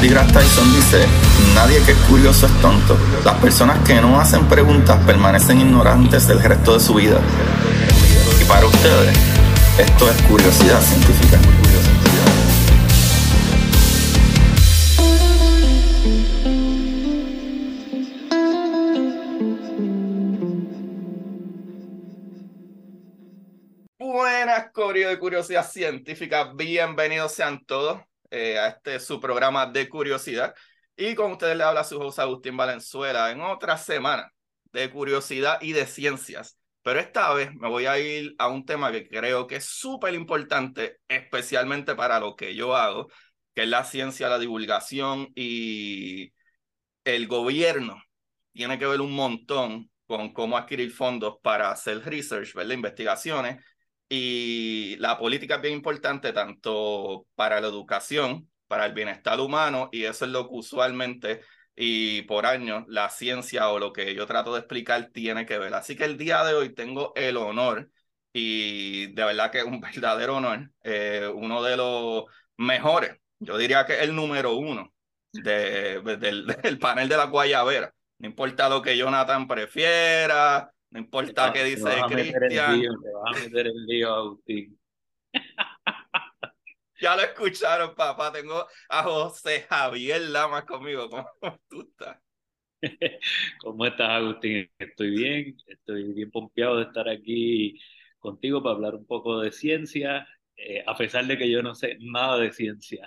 Neil Tyson dice, nadie que es curioso es tonto. Las personas que no hacen preguntas permanecen ignorantes del resto de su vida. Y para ustedes, esto es curiosidad científica. Buenas, Corio de Curiosidad Científica. Bienvenidos sean todos eh, a este su programa de curiosidad. Y con ustedes le habla su José Agustín Valenzuela en otra semana de curiosidad y de ciencias. Pero esta vez me voy a ir a un tema que creo que es súper importante, especialmente para lo que yo hago, que es la ciencia, la divulgación y el gobierno. Tiene que ver un montón con cómo adquirir fondos para hacer research, ¿verdad? investigaciones. Y la política es bien importante tanto para la educación, para el bienestar humano, y eso es lo que usualmente y por años la ciencia o lo que yo trato de explicar tiene que ver. Así que el día de hoy tengo el honor y de verdad que es un verdadero honor, eh, uno de los mejores, yo diría que el número uno de, del, panel de la Guayabera. No importa lo que Jonathan prefiera, no importa qué dice Cristian. Te vas a meter el lío, Agustín. Ya lo escucharon, papá. Tengo a José Javier Lamas conmigo. ¿Cómo tú estás? ¿Cómo estás, Agustín? Estoy bien, estoy bien pompeado de estar aquí contigo para hablar un poco de ciencia, eh, a pesar de que yo no sé nada de ciencia.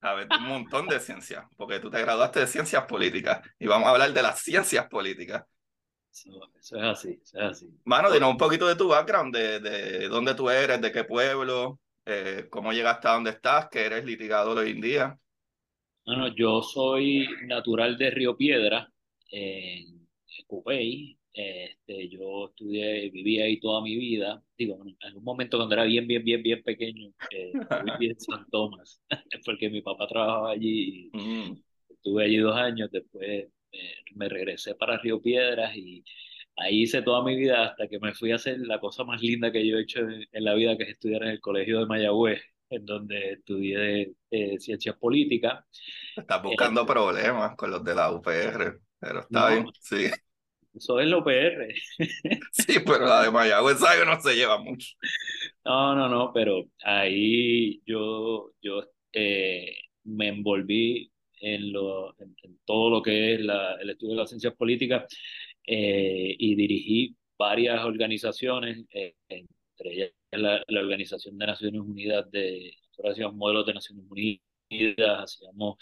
A ver, un montón de ciencia, porque tú te graduaste de ciencias políticas y vamos a hablar de las ciencias políticas. Eso, eso es así, eso es así. Mano, dinos un poquito de tu background, de, de dónde tú eres, de qué pueblo, eh, cómo llegaste a donde estás, que eres litigador hoy en día. Bueno, yo soy natural de Río Piedra, en Cupey. Este, yo estudié, viví ahí toda mi vida. Digo, en un momento cuando era bien, bien, bien, bien pequeño, eh, viví en San Tomás, porque mi papá trabajaba allí. Mm. Estuve allí dos años, después me regresé para Río Piedras y ahí hice toda mi vida hasta que me fui a hacer la cosa más linda que yo he hecho en, en la vida, que es estudiar en el Colegio de Mayagüez, en donde estudié eh, ciencias políticas. Estás buscando Eh, problemas con los de la UPR, pero está No. bien, sí. Eso es lo PR. Sí, pero la de Mayagüez, ¿sabes? No se lleva mucho. No, no, no, pero ahí yo, yo eh, me envolví en, lo, en, en todo lo que es la, el estudio de las ciencias políticas eh, y dirigí varias organizaciones, eh, entre ellas la, la Organización de Naciones Unidas de hacíamos modelos de Naciones Unidas, hacíamos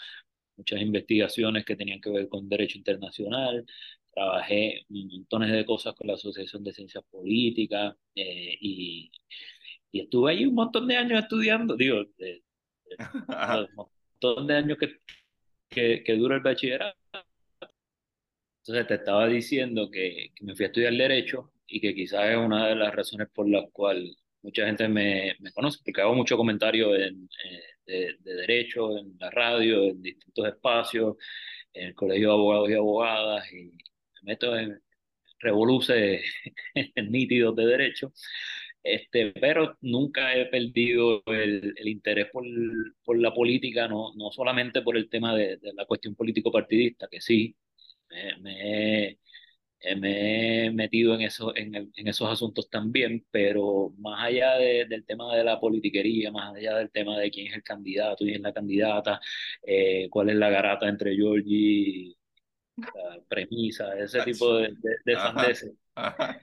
muchas investigaciones que tenían que ver con derecho internacional, trabajé montones de cosas con la Asociación de Ciencias Políticas eh, y, y estuve ahí un montón de años estudiando, digo, Ajá. un montón de años que, que, que dura el bachillerato. Entonces te estaba diciendo que, que me fui a estudiar Derecho y que quizás es una de las razones por las cuales mucha gente me, me conoce, porque hago mucho comentario en, eh, de, de Derecho, en la radio, en distintos espacios, en el Colegio de Abogados y Abogadas, y me meto en revoluces nítidos de Derecho. Este, pero nunca he perdido el, el interés por, por la política, no, no solamente por el tema de, de la cuestión político-partidista, que sí, me, me he, me he metido en, eso, en, el- en esos asuntos también, pero más allá de- del tema de la politiquería, más allá del tema de quién es el candidato, quién es la candidata, eh, cuál es la garata entre Georgie y la premisa, ese tipo de, de, de Ajá. sandeces. Ajá.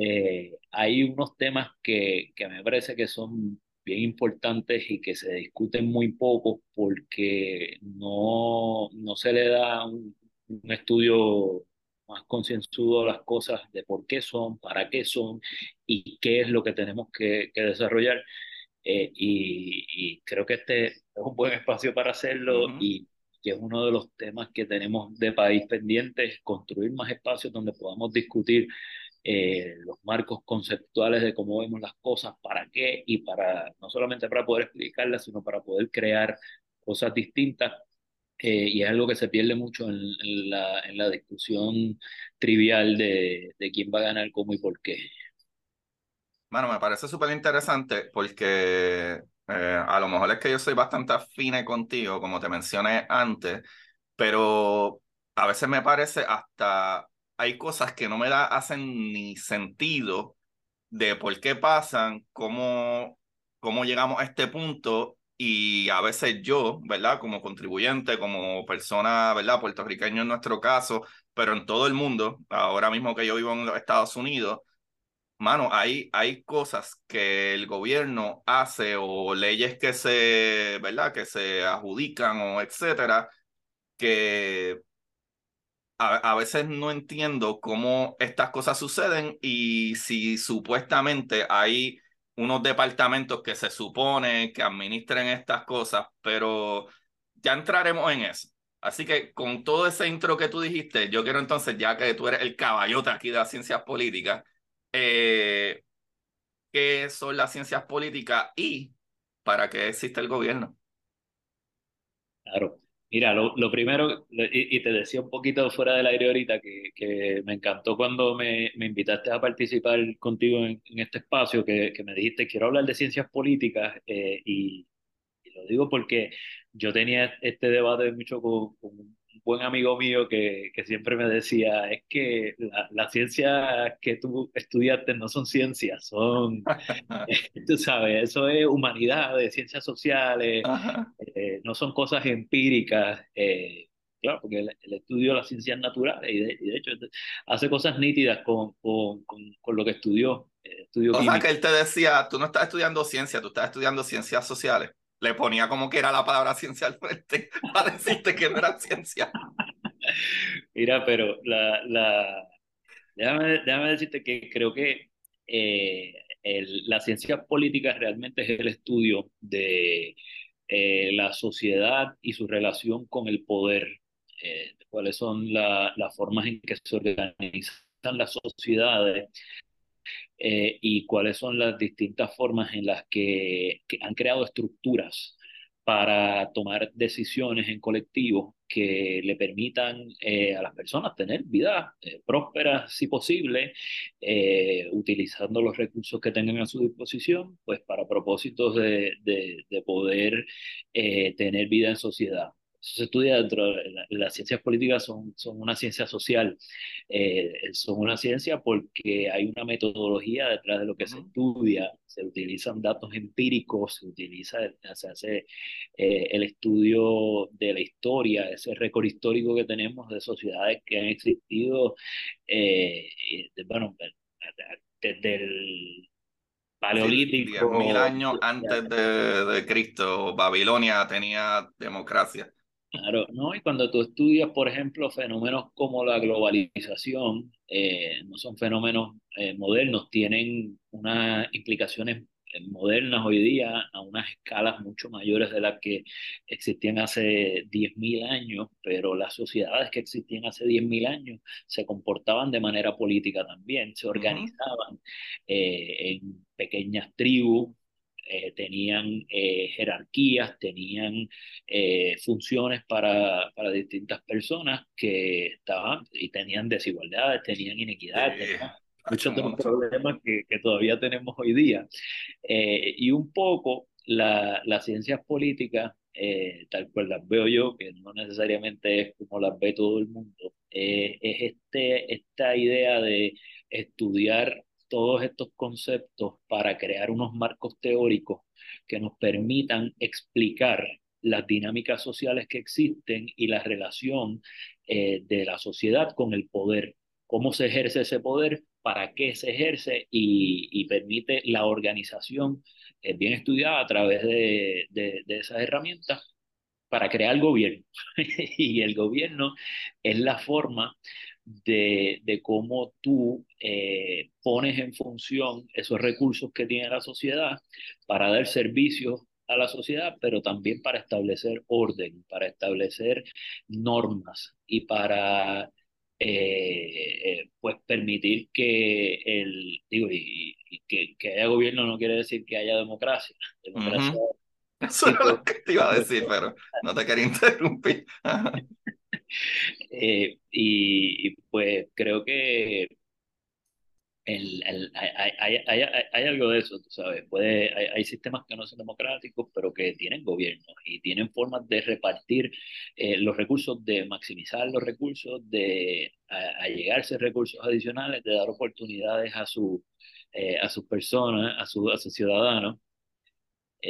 Eh, hay unos temas que, que me parece que son bien importantes y que se discuten muy poco porque no, no se le da un, un estudio más concienzudo a las cosas de por qué son, para qué son y qué es lo que tenemos que, que desarrollar. Eh, y, y creo que este es un buen espacio para hacerlo Ujú. y que es uno de los temas que tenemos de país pendientes, construir más espacios donde podamos discutir eh, los marcos conceptuales de cómo vemos las cosas, para qué y para, no solamente para poder explicarlas, sino para poder crear cosas distintas. Eh, y es algo que se pierde mucho en, en, la, en la, discusión trivial de, de, quién va a ganar, cómo y por qué. Bueno, me parece súper interesante porque eh, a lo mejor es que yo soy bastante afine contigo, como te mencioné antes, pero a veces me parece hasta hay cosas que no me hacen ni sentido de por qué pasan, cómo, cómo llegamos a este punto y a veces yo, ¿verdad? Como contribuyente, como persona, ¿verdad? Puertorriqueño en nuestro caso, pero en todo el mundo, ahora mismo que yo vivo en los Estados Unidos, mano, hay, hay cosas que el gobierno hace o leyes que se, ¿verdad? Que se adjudican o etcétera, que a, veces no entiendo cómo estas cosas suceden y si supuestamente hay unos departamentos que se supone que administren estas cosas, pero ya entraremos en eso. Así que con todo ese intro que tú dijiste, yo quiero entonces, ya que tú eres el caballote aquí de las ciencias políticas, eh, ¿qué son las ciencias políticas y para qué existe el gobierno? Claro. Mira, lo, lo primero, y, te decía un poquito fuera del aire ahorita, que, que me encantó cuando me, invitaste a participar contigo en, este espacio, que, me dijiste, quiero hablar de ciencias políticas, eh, y, lo digo porque yo tenía este debate mucho con buen amigo mío que, que siempre me decía, es que las la ciencias que tú estudiaste no son ciencias, son, tú sabes, eso es humanidad, de ciencias sociales, eh, no son cosas empíricas. Eh, claro, porque el, el, estudio de las ciencias naturales y de, y de hecho hace cosas nítidas con, con, con, con lo que estudió. Eh, estudió o sea, que él te decía, tú no estás estudiando ciencia, tú estás estudiando ciencias sociales le ponía como que era la palabra ciencia al frente para decirte que no era ciencia. Mira, pero la, la... Déjame, déjame decirte que creo que eh, el, la ciencia política realmente es el estudio de eh, la sociedad y su relación con el poder, eh, cuáles son la, las formas en que se organizan las sociedades eh, y cuáles son las distintas formas en las que, han creado estructuras para tomar decisiones en colectivo que le permitan eh, a las personas tener vidas eh, prósperas, si posible, eh, utilizando los recursos que tengan a su disposición, pues para propósitos de, de, de poder tener vida en sociedad se estudia dentro de la, las ciencias políticas son, son una ciencia social, eh, son una ciencia porque hay una metodología detrás de lo que uh -huh. se estudia, se utilizan datos empíricos, se utiliza, se hace eh, el estudio de la historia, ese récord histórico que tenemos de sociedades que han existido, eh, de, bueno, desde el Paleolítico. Sí, mil años antes de, de Cristo, Babilonia tenía democracia. Claro, ¿no? Y cuando tú estudias, por ejemplo, fenómenos como la globalización, eh, no son fenómenos eh, modernos, tienen unas implicaciones modernas hoy día a unas escalas mucho mayores de las que existían hace 10.000 años, pero las sociedades que existían hace 10.000 años se comportaban de manera política también, se organizaban uh -huh. eh, en pequeñas tribus, eh, tenían eh, jerarquías, tenían eh, funciones para, para, distintas personas que estaban y tenían desigualdades, tenían inequidades, tenían muchos de los problemas que, que, todavía tenemos hoy día. y un poco la, las ciencias políticas, tal cual las veo yo, que no necesariamente es como las ve todo el mundo, es este, esta idea de estudiar todos estos conceptos para crear unos marcos teóricos que nos permitan explicar las dinámicas sociales que existen y la relación eh, de la sociedad con el poder, cómo se ejerce ese poder, para qué se ejerce y, permite la organización eh, bien estudiada a través de, de, de esas herramientas para crear el gobierno. y el gobierno es la forma de, de cómo tú eh, pones en función esos recursos que tiene la sociedad para dar servicios a la sociedad, pero también para establecer orden, para establecer normas y para eh, pues permitir que el, digo, y, que, que, haya gobierno no quiere decir que haya democracia. democracia Eso es lo que te iba a decir, pero no te quería interrumpir. Eh, y, pues creo que el, el, hay, hay, hay, hay, algo de eso, tú sabes. Puede, hay, sistemas que no son democráticos, pero que tienen gobiernos y tienen formas de repartir eh, los recursos, de maximizar los recursos, de allegarse recursos adicionales, de dar oportunidades a, su, eh, a sus personas, a, su, a sus ciudadanos.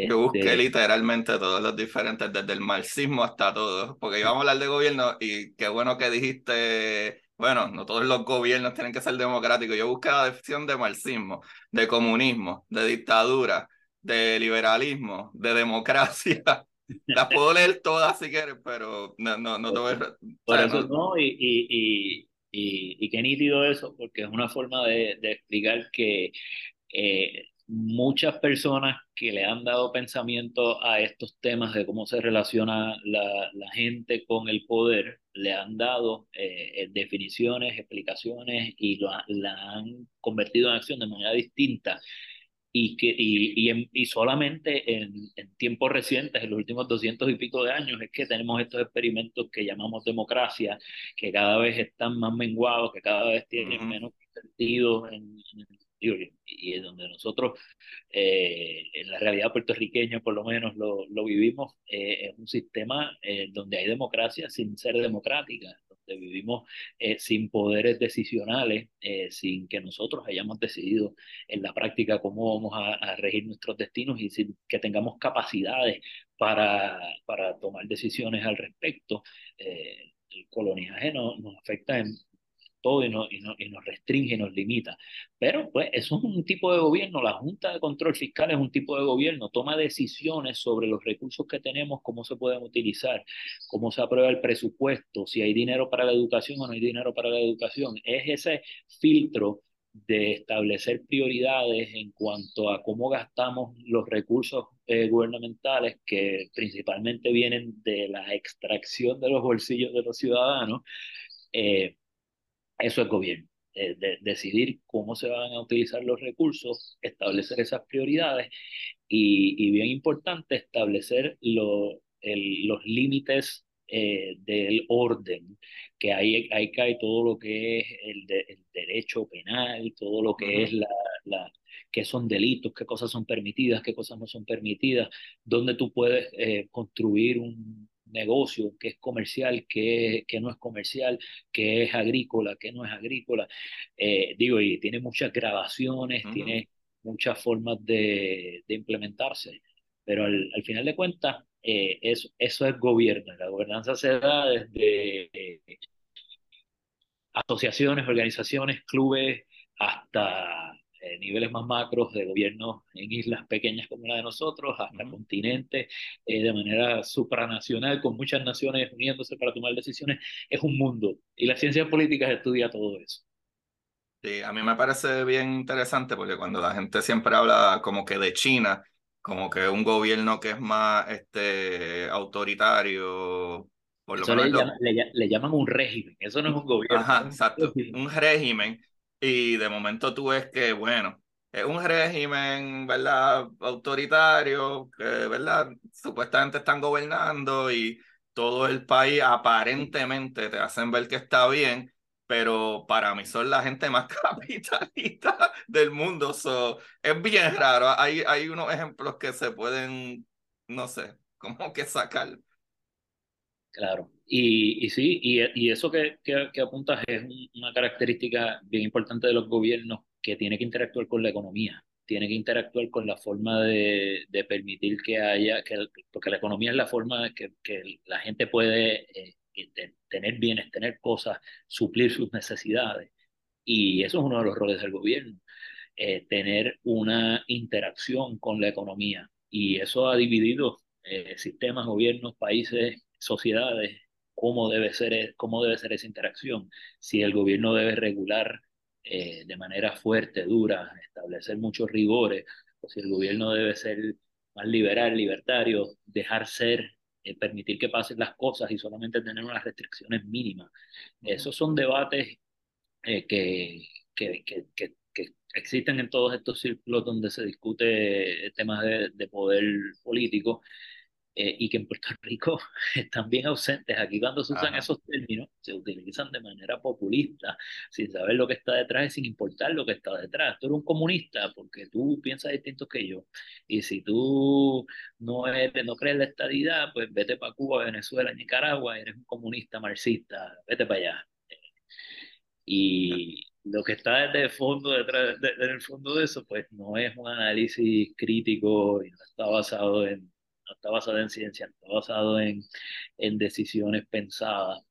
Yo busqué este literalmente todos los diferentes, desde el marxismo hasta todo, porque íbamos a hablar de gobierno y qué bueno que dijiste, bueno, no todos los gobiernos tienen que ser democráticos. Yo busqué la definición de marxismo, de comunismo, de dictadura, de liberalismo, de democracia. Las puedo leer todas si quieres, pero no, no, no te voy a... Por eso no, y, y, y, y, y qué nítido eso, porque es una forma de, de explicar que eh, muchas personas que le han dado pensamiento a estos temas de cómo se relaciona la, la gente con el poder, le han dado eh, eh, definiciones, explicaciones y lo, la han convertido en acción de manera distinta. Y, que, y, y, y solamente en, en, tiempos recientes, en los últimos doscientos y pico de años, es que tenemos estos experimentos que llamamos democracia, que cada vez están más menguados, que cada vez tienen menos sentido en, en y, es donde nosotros, eh, en la realidad puertorriqueña por lo menos lo, lo vivimos, eh, es un sistema eh, donde hay democracia sin ser democrática, donde vivimos sin poderes decisionales, sin que nosotros hayamos decidido en la práctica cómo vamos a, a regir nuestros destinos y sin que tengamos capacidades para, para tomar decisiones al respecto. el coloniaje no, nos afecta en todo y, no, y, no, y, nos restringe, nos limita. Pero pues eso es un tipo de gobierno, la Junta de Control Fiscal es un tipo de gobierno, toma decisiones sobre los recursos que tenemos, cómo se pueden utilizar, cómo se aprueba el presupuesto, si hay dinero para la educación o no hay dinero para la educación. Es ese filtro de establecer prioridades en cuanto a cómo gastamos los recursos eh, gubernamentales que principalmente vienen de la extracción de los bolsillos de los ciudadanos. Eh, eso es gobierno. Eh, de, decidir cómo se van a utilizar los recursos, establecer esas prioridades y, y bien importante, establecer lo, el, los límites eh, del orden, que ahí, ahí cae todo lo que es el, de, el derecho penal, todo lo que uh -huh. es la, la, qué son delitos, qué cosas son permitidas, qué cosas no son permitidas, dónde tú puedes eh, construir un, negocio, que es comercial, que, que no es comercial, que es agrícola, que no es agrícola. Eh, digo, y tiene muchas grabaciones, uh -huh. tiene muchas formas de, de implementarse, pero al, al, final de cuentas, eh, eso, eso es gobierno. La gobernanza se da desde eh, asociaciones, organizaciones, clubes, hasta eh, niveles más macros de gobiernos en islas pequeñas como la de nosotros, hasta uh -huh. continentes eh, de manera supranacional, con muchas naciones uniéndose para tomar decisiones, es un mundo. Y la ciencia política estudia todo eso. Sí, a mí me parece bien interesante porque cuando la gente siempre habla como que de China, como que un gobierno que es más este, autoritario, por lo eso le, llama, le, le, llaman un régimen, eso no es un gobierno. Ajá, exacto, un régimen y de momento tú ves que, bueno, es un régimen, ¿verdad? Autoritario, que, ¿verdad? Supuestamente están gobernando y todo el país aparentemente te hacen ver que está bien, pero para mí son la gente más capitalista del mundo. So, es bien raro. Hay, hay unos ejemplos que se pueden, no sé, como que sacar. Claro, y, y sí, y, y eso que, que, que, apuntas es una característica bien importante de los gobiernos que tiene que interactuar con la economía, tiene que interactuar con la forma de, de permitir que haya, que, porque la economía es la forma que, que la gente puede eh, tener bienes, tener cosas, suplir sus necesidades. Y eso es uno de los roles del gobierno, eh, tener una interacción con la economía. Y eso ha dividido eh, sistemas, gobiernos, países sociedades cómo debe ser, cómo debe ser esa interacción, si el gobierno debe regular eh, de manera fuerte, dura, establecer muchos rigores, o si el gobierno debe ser más liberal, libertario, dejar ser eh, permitir que pasen las cosas y solamente tener unas restricciones mínimas. Esos son debates eh, que, que, que, que, existen en todos estos círculos donde se discute temas de, de poder político eh, y que en Puerto Rico están bien ausentes. Aquí cuando se usan esos términos, se utilizan de manera populista, sin saber lo que está detrás y sin importar lo que está detrás. Tú eres un comunista porque tú piensas distinto que yo. Y si tú no, eres, no crees en la estadidad, pues vete para Cuba, Venezuela, Nicaragua, eres un comunista marxista, vete para allá. Y lo que está desde el fondo, detrás, de, el fondo de eso, pues no es un análisis crítico y no está basado en no está basado en ciencia, está basado en, en decisiones pensadas.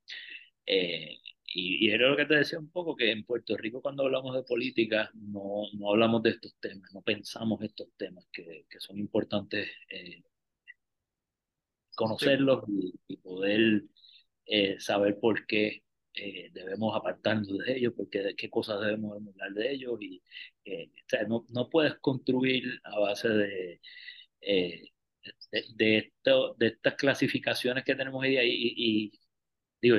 Eh, y, y, era lo que te decía un poco, que en Puerto Rico cuando hablamos de política no, no hablamos de estos temas, no pensamos estos temas que, que son importantes eh, conocerlos y, y, poder eh, saber por qué eh, debemos apartarnos de ellos, porque de qué cosas debemos hablar de ellos. Y, o sea, no, no puedes construir a base de de, esto, de estas clasificaciones que tenemos ahí y, y digo,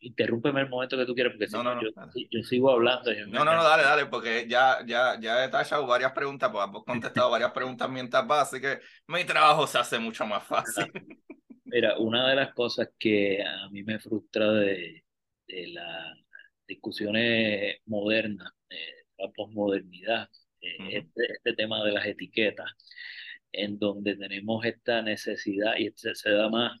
interrúmpeme el momento que tú quieras, porque no, no, yo, yo, sigo hablando. no, no, no, dale, dale, porque ya, ya, ya he detallado varias preguntas, pues hemos contestado varias preguntas mientras va, así que mi trabajo se hace mucho más fácil. Mira, una de las cosas que a mí me frustra de, de las discusiones modernas, de la posmodernidad, eh, este, este tema de las etiquetas, en donde tenemos esta necesidad y se, da más,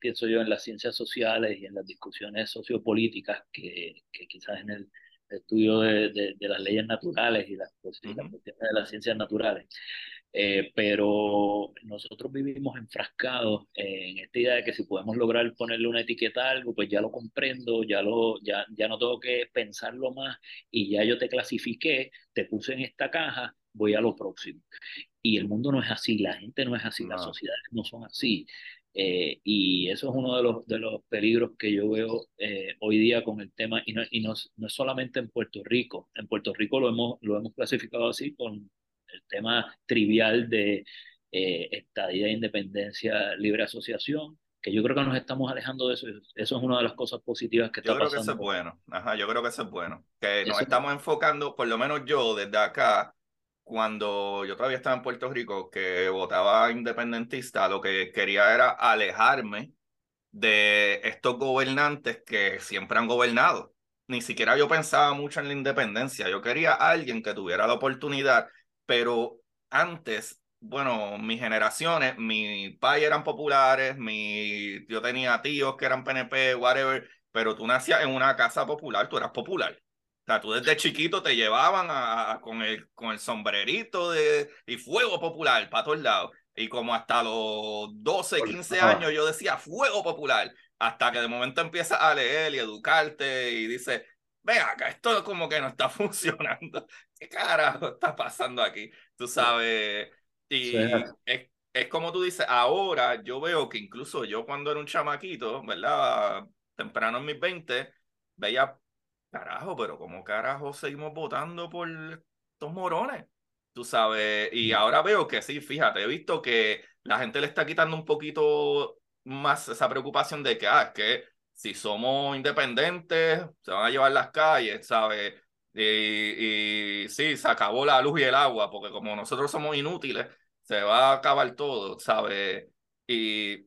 pienso yo, en las ciencias sociales y en las discusiones sociopolíticas que, que quizás en el estudio de, de, las leyes naturales y las, cuestiones de las ciencias naturales. Eh, pero nosotros vivimos enfrascados en esta idea de que si podemos lograr ponerle una etiqueta a algo, pues ya lo comprendo, ya, lo, ya, ya no tengo que pensarlo más y ya yo te clasifiqué, te puse en esta caja, voy a lo próximo. Y el mundo no es así, la gente no es así, las sociedades no son así. Eh, y eso es uno de los, de los peligros que yo veo eh, hoy día con el tema, y, no, y no, no, es solamente en Puerto Rico, en Puerto Rico lo hemos, lo hemos clasificado así con el tema trivial de eh, estadía de independencia, libre asociación, que yo creo que nos estamos alejando de eso. Eso es una de las cosas positivas que está pasando. Yo creo que eso es bueno. Ajá, yo creo que eso es bueno. Que nos estamos enfocando, por lo menos yo desde acá, cuando yo todavía estaba en Puerto Rico, que votaba independentista, lo que quería era alejarme de estos gobernantes que siempre han gobernado. Ni siquiera yo pensaba mucho en la independencia. Yo quería a alguien que tuviera la oportunidad, pero antes, bueno, mis generaciones, mi padre eran populares, mi, yo tenía tíos que eran PNP, whatever, pero tú nacías en una casa popular, tú eras popular sea, tú desde chiquito te llevaban a, con, el, con el sombrerito de, y fuego popular para todos lados. Y como hasta los 12, 15 años yo decía fuego popular, hasta que de momento empiezas a leer y educarte y dices, ven acá, esto como que no está funcionando. ¿Qué carajo está pasando aquí? Tú sabes, y es, es como tú dices, ahora yo veo que incluso yo cuando era un chamaquito, ¿verdad? Temprano en mis 20, veía carajo, pero ¿cómo carajo seguimos votando por estos morones? Tú sabes, y ahora veo que sí, fíjate, he visto que la gente le está quitando un poquito más esa preocupación de que, ah, es que si somos independientes, se van a llevar las calles, ¿sabes? Y, y sí, se acabó la luz y el agua, porque como nosotros somos inútiles, se va a acabar todo, ¿sabes? Y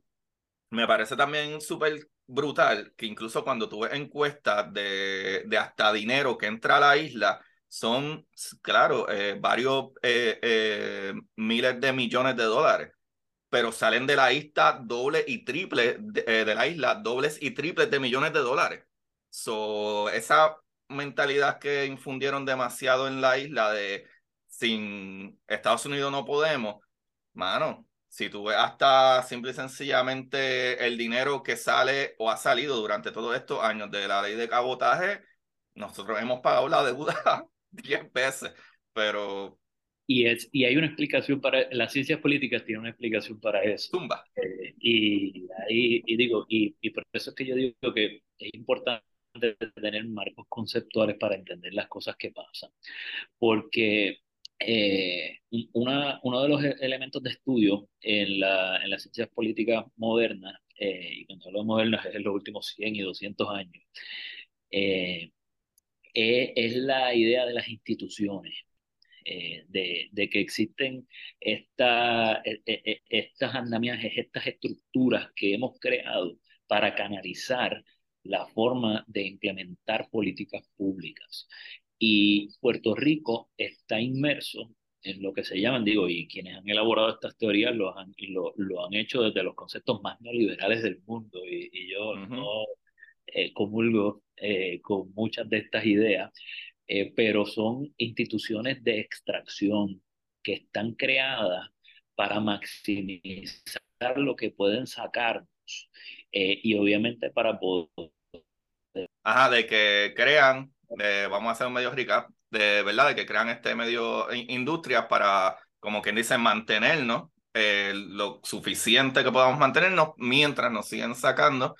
me parece también súper brutal que incluso cuando tuve encuestas de, de hasta dinero que entra a la isla, son, claro, eh, varios eh, eh, miles de millones de dólares, pero salen de la isla doble y triple, de, de la isla dobles y triples de millones de dólares. So, esa mentalidad que infundieron demasiado en la isla de sin Estados Unidos no podemos, mano, si tú ves hasta simple y sencillamente el dinero que sale o ha salido durante todos estos años de la ley de cabotaje, nosotros hemos pagado la deuda 10 veces, pero... Y, es, y hay una explicación para, las ciencias políticas tienen una explicación para eso. Tumba. Eh, y, ahí, y digo, y, y por eso es que yo digo que es importante tener marcos conceptuales para entender las cosas que pasan. Porque eh, una, uno de los e-, elementos de estudio en, la, en las ciencias políticas modernas, eh, y cuando hablo de modernas es en los últimos 100 y 200 años, eh, es la idea de las instituciones. de, de, que existen esta, e, e, estas andamiajes, estas estructuras que hemos creado para canalizar la forma de implementar políticas públicas. Y Puerto Rico está inmerso en lo que se llaman, digo, y quienes han elaborado estas teorías lo han, lo, lo han hecho desde los conceptos más neoliberales del mundo, y, y yo no eh, comulgo eh, con muchas de estas ideas, eh, pero son instituciones de extracción que están creadas para maximizar lo que pueden sacarnos y obviamente para poder... Ajá, de que crean vamos a hacer un medio recap, de verdad, de que crean este medio industria para, como quien dice, mantenernos eh, lo suficiente que podamos mantenernos mientras nos siguen sacando.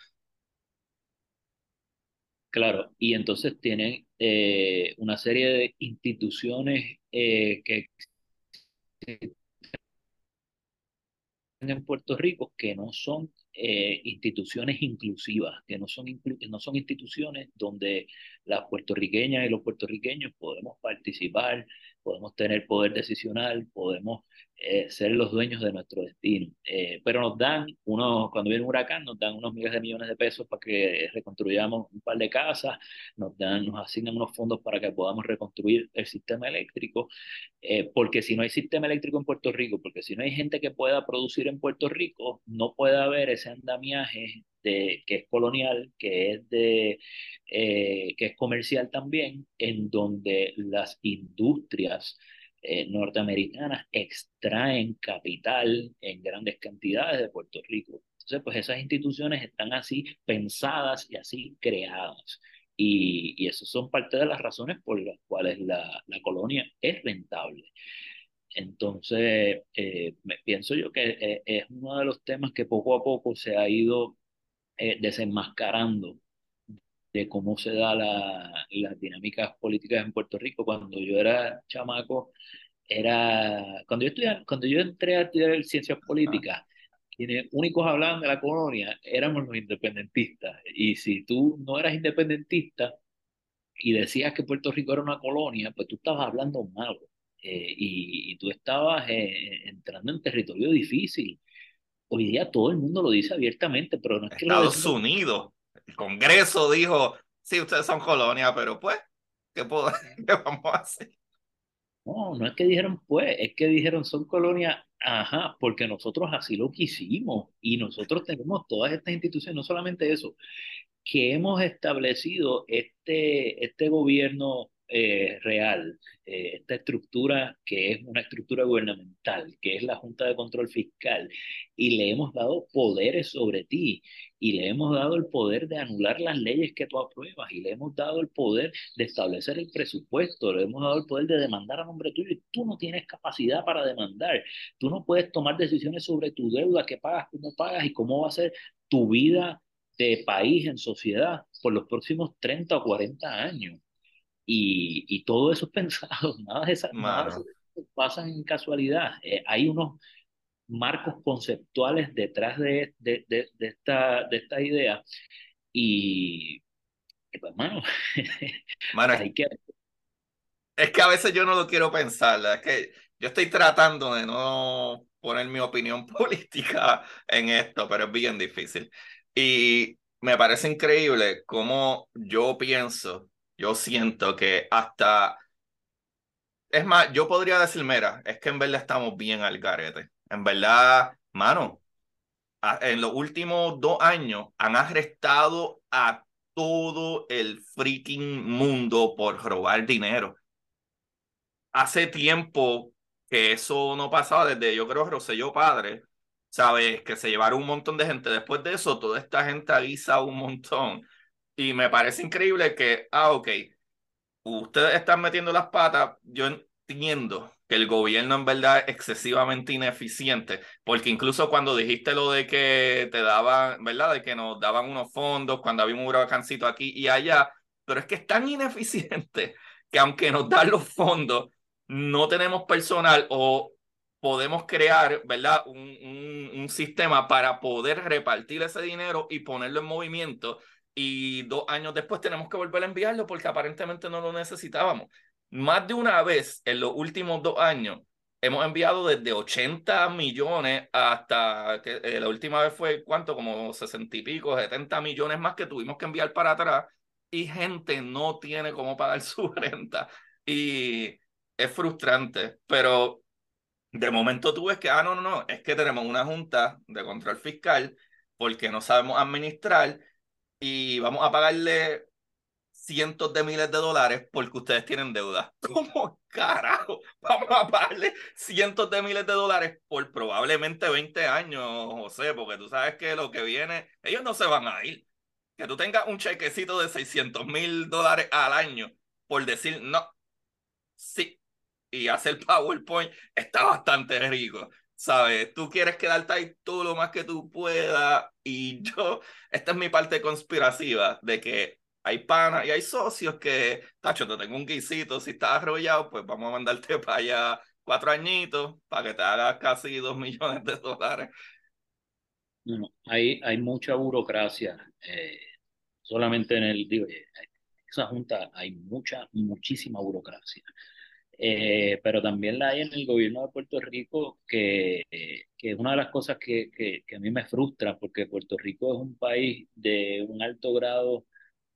Claro, y entonces tienen eh, una serie de instituciones eh, que en Puerto Rico que no son eh, instituciones inclusivas, que no son, no son instituciones donde las puertorriqueñas y los puertorriqueños podemos participar, podemos tener poder decisional, podemos eh, ser los dueños de nuestro destino. Eh, pero nos dan, unos, cuando viene un huracán, nos dan unos miles de millones de pesos para que reconstruyamos un par de casas, nos, dan, nos asignan unos fondos para que podamos reconstruir el sistema eléctrico, eh, porque si no hay sistema eléctrico en Puerto Rico, porque si no hay gente que pueda producir en Puerto Rico, no puede haber ese andamiaje de, que es colonial, que es, de, que es comercial también, en donde las industrias eh, norteamericanas extraen capital en grandes cantidades de Puerto Rico. Entonces, pues esas instituciones están así pensadas y así creadas. Y, y esas son parte de las razones por las cuales la, la colonia es rentable. Entonces, eh, me, pienso yo que eh, es uno de los temas que poco a poco se ha ido desenmascarando de cómo se da la, las dinámicas políticas en Puerto Rico. Cuando yo era chamaco, era, cuando yo, estudiaba, cuando yo entré a estudiar ciencias políticas, quienes únicos hablaban de la colonia éramos los independentistas. Y si tú no eras independentista y decías que Puerto Rico era una colonia, pues tú estabas hablando malo. Eh, y, y, tú estabas eh, entrando en territorio difícil. Hoy día todo el mundo lo dice abiertamente, pero no es que Estados Unidos el Congreso dijo, sí, ustedes son colonia, pero pues, ¿qué, puedo, ¿qué vamos a hacer? No, no es que dijeron pues, es que dijeron son colonia, ajá, porque nosotros así lo quisimos y nosotros tenemos todas estas instituciones, no solamente eso, que hemos establecido este, este gobierno eh, real, eh, esta estructura que es una estructura gubernamental, que es la Junta de Control Fiscal, y le hemos dado poderes sobre ti, y le hemos dado el poder de anular las leyes que tú apruebas, y le hemos dado el poder de establecer el presupuesto, le hemos dado el poder de demandar a nombre tuyo, y tú no tienes capacidad para demandar, tú no puedes tomar decisiones sobre tu deuda, qué pagas, cómo pagas, y cómo va a ser tu vida de país en sociedad por los próximos 30 o 40 años. Y, y todo eso es pensado, nada de, esas nada pasa en casualidad. Eh, hay unos marcos conceptuales detrás de, de, de, de esta, de esta idea y, pues, mano, hay que... Es que a veces yo no lo quiero pensar, es que yo estoy tratando de no poner mi opinión política en esto, pero es bien difícil. Y me parece increíble cómo yo pienso yo siento que hasta... Es más, yo podría decir, mira, es que en verdad estamos bien al garete. En verdad, mano, en los últimos dos años han arrestado a todo el freaking mundo por robar dinero. Hace tiempo que eso no pasaba desde, yo creo, Roselló Padre, ¿sabes? Que se llevaron un montón de gente. Después de eso, toda esta gente avisa un montón. Y me parece increíble que, ah, ok, ustedes están metiendo las patas, yo entiendo que el gobierno en verdad es excesivamente ineficiente, porque incluso cuando dijiste lo de que te daban, ¿verdad? De que nos daban unos fondos cuando había un huracancito aquí y allá, pero es que es tan ineficiente que aunque nos dan los fondos, no tenemos personal o podemos crear, ¿verdad? Un, un, un, sistema para poder repartir ese dinero y ponerlo en movimiento. Y dos años después tenemos que volver a enviarlo porque aparentemente no lo necesitábamos. Más de una vez en los últimos dos años hemos enviado desde 80 millones hasta que eh, la última vez fue, ¿cuánto? Como 60 y pico, 70 millones más que tuvimos que enviar para atrás y gente no tiene cómo pagar su renta. Y es frustrante, pero de momento tú ves que, ah, no, no, no, es que tenemos una junta de control fiscal porque no sabemos administrar y vamos a pagarle cientos de miles de dólares porque ustedes tienen deuda. ¿Cómo carajo? Vamos a pagarle cientos de miles de dólares por probablemente 20 años, José, porque tú sabes que lo que viene, ellos no se van a ir. Que tú tengas un chequecito de 600 mil dólares al año por decir, no, sí, y hacer PowerPoint está bastante rico. ¿Sabes? Tú quieres quedarte ahí todo lo más que tú puedas y yo, esta es mi parte conspirativa de que hay panas y hay socios que, tacho, te tengo un guisito, si estás arrollado, pues vamos a mandarte para allá cuatro añitos para que te hagas casi dos millones de dólares. No, hay, hay mucha burocracia, eh, solamente en el, digo, esa junta hay mucha, muchísima burocracia. Eh, pero también la hay en el gobierno de Puerto Rico, que, que es una de las cosas que, que, a mí me frustra, porque Puerto Rico es un país de un alto grado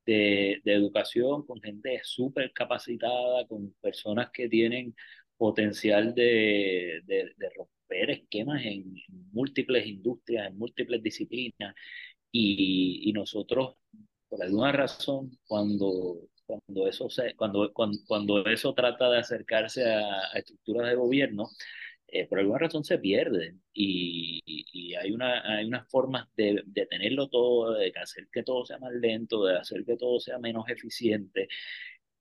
de, de educación, con gente súper capacitada, con personas que tienen potencial de, de, de romper esquemas en, múltiples industrias, en múltiples disciplinas, y, y nosotros, por alguna razón, cuando cuando eso, se, cuando, cuando, cuando, eso trata de acercarse a, a estructuras de gobierno, eh, por alguna razón se pierde y, y, hay, una, hay unas formas de, de, tenerlo todo, de hacer que todo sea más lento, de hacer que todo sea menos eficiente.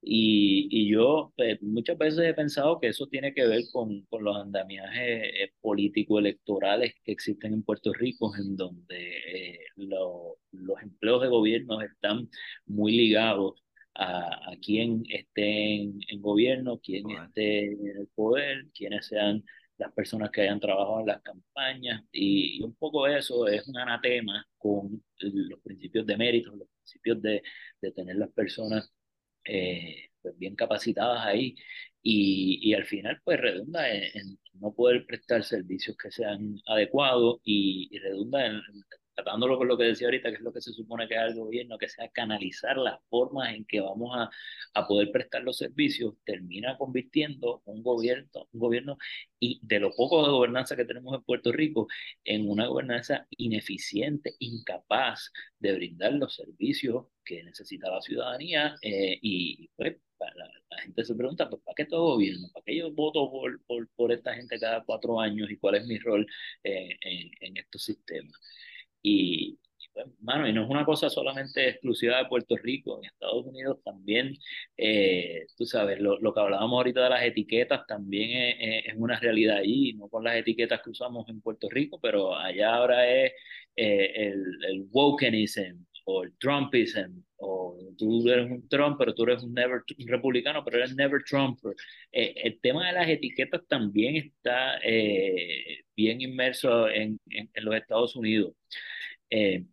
Y, y yo pues, muchas veces he pensado que eso tiene que ver con, con los andamiajes eh, político-electorales que existen en Puerto Rico, en donde eh, lo, los empleos de gobierno están muy ligados a, a quien esté en, en gobierno, quien esté en el poder, quienes sean las personas que hayan trabajado en las campañas. Y, y, un poco eso es un anatema con los principios de mérito, los principios de, de tener las personas eh, pues bien capacitadas ahí. Y, y, al final pues redunda en, en, no poder prestar servicios que sean adecuados y, y redunda en, tratándolo con lo que decía ahorita, que es lo que se supone que es el gobierno, que sea canalizar las formas en que vamos a, a poder prestar los servicios, termina convirtiendo un gobierno, un gobierno y de lo poco de gobernanza que tenemos en Puerto Rico, en una gobernanza ineficiente, incapaz de brindar los servicios que necesita la ciudadanía eh, y pues la, la, gente se pregunta, pues, ¿para qué todo gobierno? ¿Para qué yo voto por, por, por esta gente cada cuatro años y cuál es mi rol eh, en, en estos sistemas? Y, mano, y no es una cosa solamente exclusiva de Puerto Rico, en Estados Unidos también, eh, tú sabes, lo, lo, que hablábamos ahorita de las etiquetas también es, es, una realidad ahí, no con las etiquetas que usamos en Puerto Rico, pero allá ahora es eh, el, el wokenism o el Trumpism, o tú eres un Trump, pero tú eres un, never, un republicano, pero eres never Trump. Eh, el tema de las etiquetas también está eh, bien inmerso en, en, en, los Estados Unidos. Eh,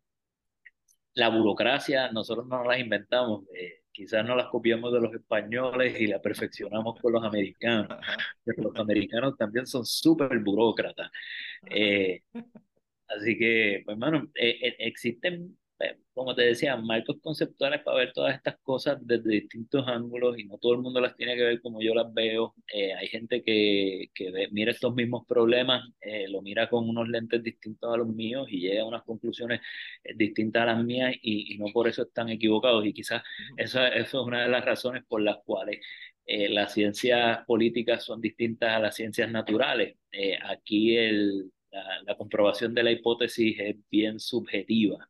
la burocracia nosotros no las inventamos, eh, quizás no las copiamos de los españoles y la perfeccionamos con los americanos, pero los americanos también son súper burócratas. Eh, así que, pues, bueno, eh, existen como te decía, marcos conceptuales para ver todas estas cosas desde distintos ángulos y no todo el mundo las tiene que ver como yo las veo. Eh, hay gente que, que ve, mira estos mismos problemas, eh, lo mira con unos lentes distintos a los míos y llega a unas conclusiones eh, distintas a las mías y, y, no por eso están equivocados. Y quizás esa, eso es una de las razones por las cuales eh, las ciencias políticas son distintas a las ciencias naturales. Eh, aquí el, la, la comprobación de la hipótesis es bien subjetiva.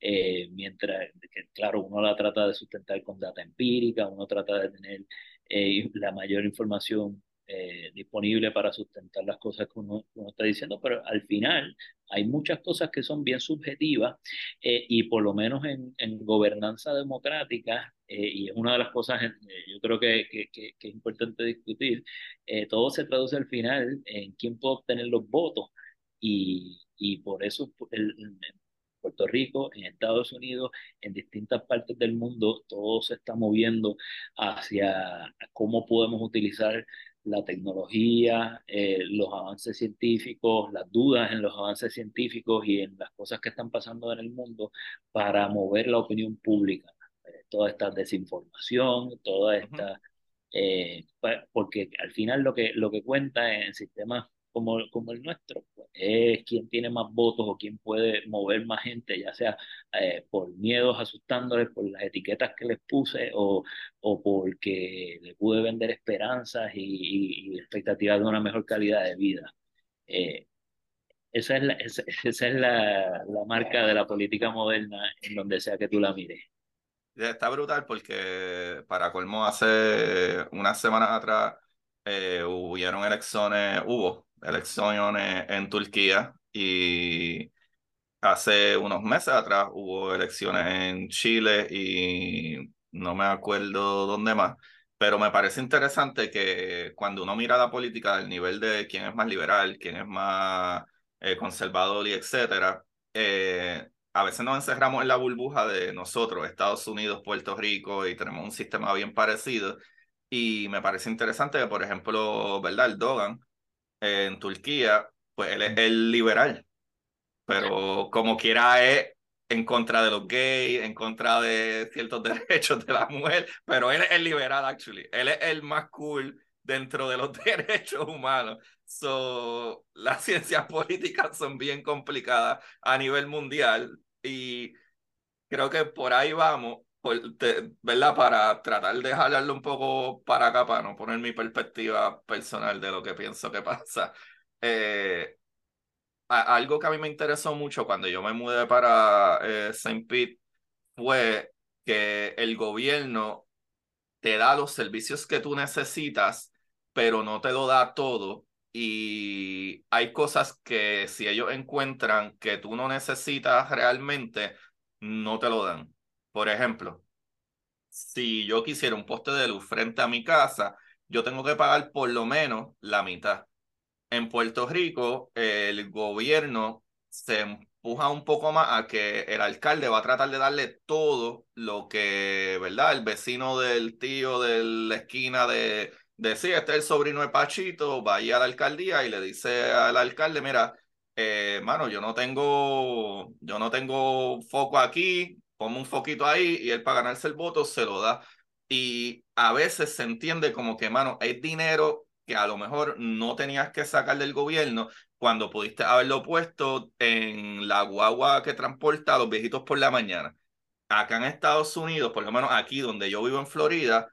Eh, mientras que, claro, uno la trata de sustentar con data empírica, uno trata de tener eh, la mayor información eh, disponible para sustentar las cosas que uno, uno, está diciendo, pero al final hay muchas cosas que son bien subjetivas eh, y por lo menos en, en gobernanza democrática y es una de las cosas, yo creo que, que, que, es importante discutir, todo se traduce al final en quién puede obtener los votos y, y por eso el, Puerto Rico, en Estados Unidos, en distintas partes del mundo, todo se está moviendo hacia cómo podemos utilizar la tecnología, eh, los avances científicos, las dudas en los avances científicos y en las cosas que están pasando en el mundo para mover la opinión pública. Eh, toda esta desinformación, toda esta... Eh, porque al final lo que, lo que cuenta en sistemas como, como el nuestro, pues, es quien tiene más votos o quien puede mover más gente, ya sea eh, por miedos asustándoles, por las etiquetas que les puse o, o porque le pude vender esperanzas y, expectativas de una mejor calidad de vida. Eh, esa es, la, esa, es la, la, marca de la política moderna en donde sea que tú la mires. Está brutal porque para colmo hace unas semanas atrás eh, hubieron elecciones, hubo elecciones en Turquía y hace unos meses atrás hubo elecciones en Chile y no me acuerdo dónde más, pero me parece interesante que cuando uno mira la política del nivel de quién es más liberal, quién es más eh, conservador y etcétera, eh, a veces nos encerramos en la burbuja de nosotros, Estados Unidos, Puerto Rico, y tenemos un sistema bien parecido. Y me parece interesante que, por ejemplo, ¿verdad? El Dogan en Turquía, pues él es el liberal, pero como quiera es en contra de los gays, en contra de ciertos derechos de la mujer, pero él es el liberal, actually. Él es el más cool dentro de los derechos humanos. So, las ciencias políticas son bien complicadas a nivel mundial y creo que por ahí vamos, ¿verdad? Para tratar de jalarlo un poco para acá, para no poner mi perspectiva personal de lo que pienso que pasa. Eh, algo que a mí me interesó mucho cuando yo me mudé para eh, St. Pete fue que el gobierno te da los servicios que tú necesitas, pero no te lo da todo. Y hay cosas que si ellos encuentran que tú no necesitas realmente, no te lo dan. Por ejemplo, si yo quisiera un poste de luz frente a mi casa, yo tengo que pagar por lo menos la mitad. En Puerto Rico, el gobierno se empuja un poco más a que el alcalde va a tratar de darle todo lo que, ¿verdad? El vecino del tío de la esquina de, de sí, este es el sobrino de Pachito, va a la alcaldía y le dice al alcalde, mira, eh, mano, yo no tengo, yo no tengo foco aquí, ponme un foquito ahí y él para ganarse el voto se lo da. Y a veces se entiende como que, mano, es dinero que a lo mejor no tenías que sacar del gobierno cuando pudiste haberlo puesto en la guagua que transporta a los viejitos por la mañana. Acá en Estados Unidos, por lo menos aquí donde yo vivo en Florida,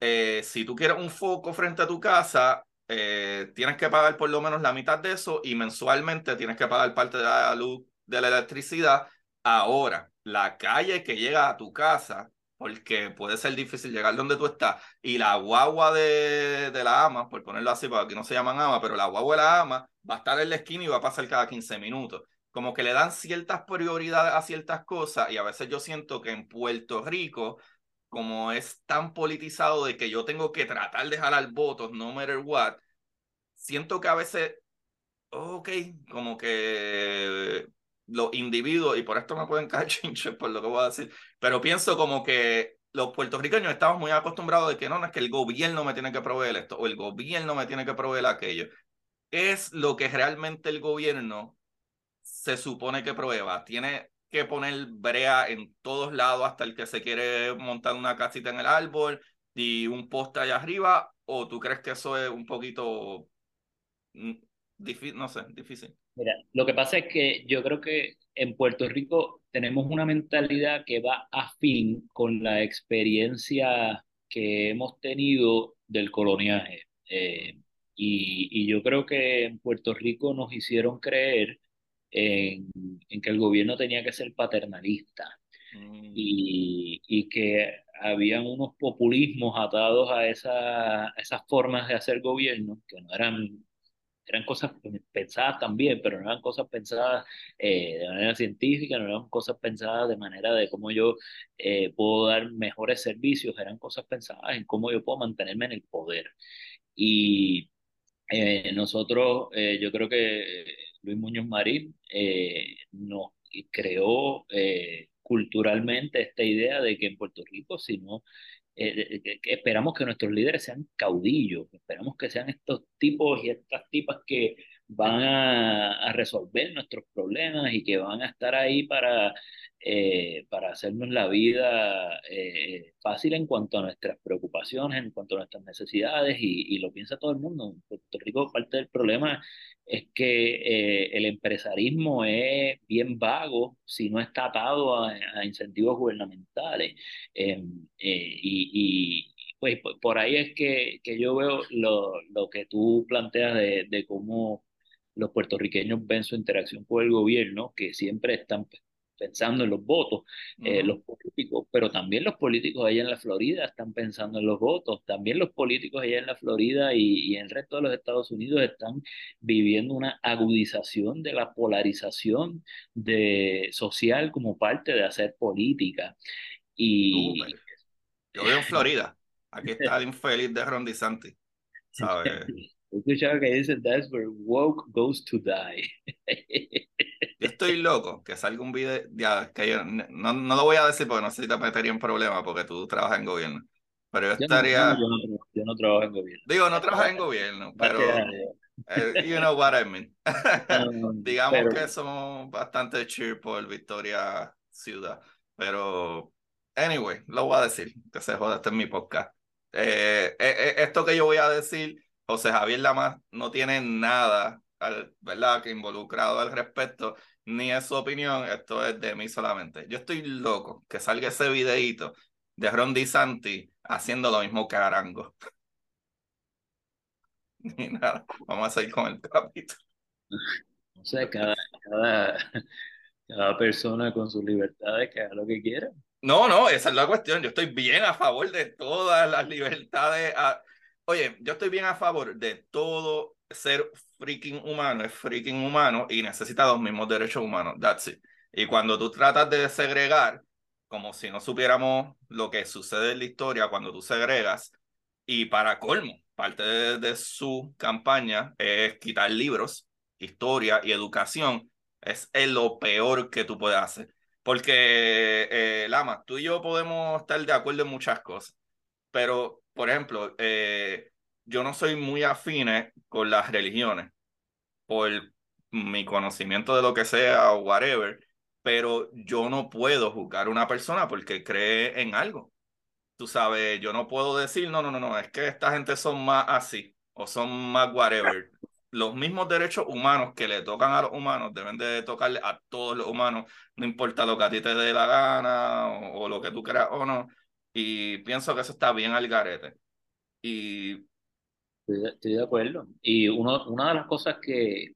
eh, si tú quieres un foco frente a tu casa, eh, tienes que pagar por lo menos la mitad de eso y mensualmente tienes que pagar parte de la luz, de la electricidad. Ahora, la calle que llega a tu casa, porque puede ser difícil llegar donde tú estás, y la guagua de, de la ama, por ponerlo así, porque no se llaman ama, pero la guagua de la ama va a estar en la esquina y va a pasar cada 15 minutos. Como que le dan ciertas prioridades a ciertas cosas y a veces yo siento que en Puerto Rico, como es tan politizado de que yo tengo que tratar de jalar votos, no matter what, siento que a veces, ok, como que los individuos, y por esto me pueden caer chinches por lo que voy a decir, pero pienso como que los puertorriqueños estamos muy acostumbrados de que no, no es que el gobierno me tiene que proveer esto o el gobierno me tiene que proveer aquello. Es lo que realmente el gobierno se supone que prueba. Tiene que poner brea en todos lados hasta el que se quiere montar una casita en el árbol y un poste allá arriba, o tú crees que eso es un poquito difícil, no sé, difícil. Mira, lo que pasa es que yo creo que en Puerto Rico tenemos una mentalidad que va afín con la experiencia que hemos tenido del coloniaje. Eh, y, y, yo creo que en Puerto Rico nos hicieron creer en, en que el gobierno tenía que ser paternalista mm. y, y, que habían unos populismos atados a, esa, a esas formas de hacer gobierno que no eran eran cosas pensadas también, pero no eran cosas pensadas eh, de manera científica, no eran cosas pensadas de manera de cómo yo eh, puedo dar mejores servicios, eran cosas pensadas en cómo yo puedo mantenerme en el poder. Y eh, nosotros, yo creo que Luis Muñoz Marín nos creó culturalmente esta idea de que en Puerto Rico, si no eh, esperamos que nuestros líderes sean caudillos, esperamos que sean estos tipos y estas tipas que van a, resolver nuestros problemas y que van a estar ahí para, eh, para hacernos la vida eh, fácil en cuanto a nuestras preocupaciones, en cuanto a nuestras necesidades, y, y lo piensa todo el mundo. En Puerto Rico parte del problema es que el empresarismo es bien vago si no está atado a, incentivos gubernamentales. Em, y, y, pues por ahí es que, que yo veo lo, lo, que tú planteas de, de cómo los puertorriqueños ven su interacción con el gobierno, que siempre están pensando en los votos, eh, los políticos, pero también los políticos allá en la Florida están pensando en los votos, también los políticos allá en la Florida y, y en el resto de los Estados Unidos están viviendo una agudización de la polarización de, social como parte de hacer política. Y... Yo vivo en Florida, aquí está el infeliz de Ron DeSantis, ¿sabes? Escuchaba que dice, that's where woke goes to die. yo estoy loco que salga un video, ya, que yo no, no lo voy a decir porque no sé si te metería en problemas porque tú trabajas en gobierno. Pero yo, estaría. yo, no, yo, no, trabajo en gobierno. Digo, no trabajas en gobierno, pero. Eh, you know what I mean. Digamos que somos bastante cheer por Victoria Ciudad. Pero, anyway, lo voy a decir, que se joda, este es mi podcast. Eh, eh, esto que yo voy a decir José Javier Lamas no tiene nada, ¿verdad?, que involucrado al respecto, ni es su opinión, esto es de mí solamente. Yo estoy loco que salga ese videíto de Ron Santi haciendo lo mismo que Arango. Ni nada, vamos a seguir con el capítulo. No sé, cada, cada, cada persona con sus libertades que haga lo que quiera. No, no, esa es la cuestión. Yo estoy bien a favor de todas las libertades. A Oye, yo estoy bien a favor de todo ser freaking humano, es freaking humano y necesita los mismos derechos humanos. That's it. Y cuando tú tratas de segregar, como si no supiéramos lo que sucede en la historia cuando tú segregas, y para colmo, parte de, su campaña es quitar libros, historia y educación, es lo peor que tú puedes hacer. Porque, eh, Lama, tú y yo podemos estar de acuerdo en muchas cosas, pero por ejemplo, eh, yo no soy muy afine con las religiones por mi conocimiento de lo que sea o whatever, pero yo no puedo juzgar a una persona porque cree en algo. Tú sabes, yo no puedo decir, no, no, no, no, es que esta gente son más así o son más whatever. Los mismos derechos humanos que le tocan a los humanos deben de tocarle a todos los humanos, no importa lo que a ti te dé la gana o, o lo que tú creas o no. Y pienso que eso está bien al garete. Y... Estoy, de acuerdo. Y uno, una de las cosas que,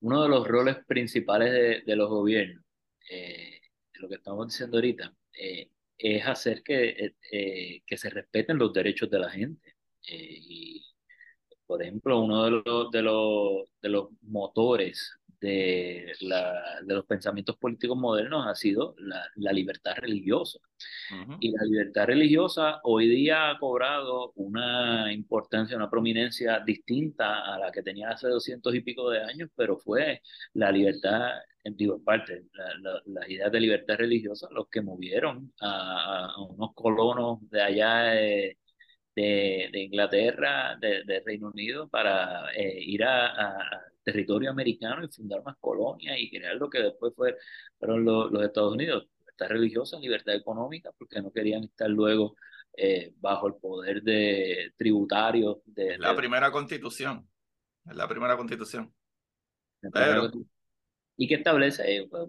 uno de los roles principales de, de los gobiernos, eh, lo que estamos diciendo ahorita, eh, es hacer que, eh, que se respeten los derechos de la gente. y, por ejemplo, uno de los, de los, de los motores de, la, de los pensamientos políticos modernos ha sido la, la libertad religiosa. Y la libertad religiosa hoy día ha cobrado una importancia, una prominencia distinta a la que tenía hace doscientos y pico de años, pero fue la libertad, en digo, parte, la, las ideas de libertad religiosa los que movieron a, a unos colonos de allá. de, de, Inglaterra, de, Reino Unido, para eh, ir a, territorio americano y fundar más colonias y crear lo que después fue, fueron los, Estados Unidos. Libertad religiosa, libertad económica, porque no querían estar luego eh, bajo el poder de tributario. De, la primera constitución. Es la primera constitución. Y que establece eh, pues,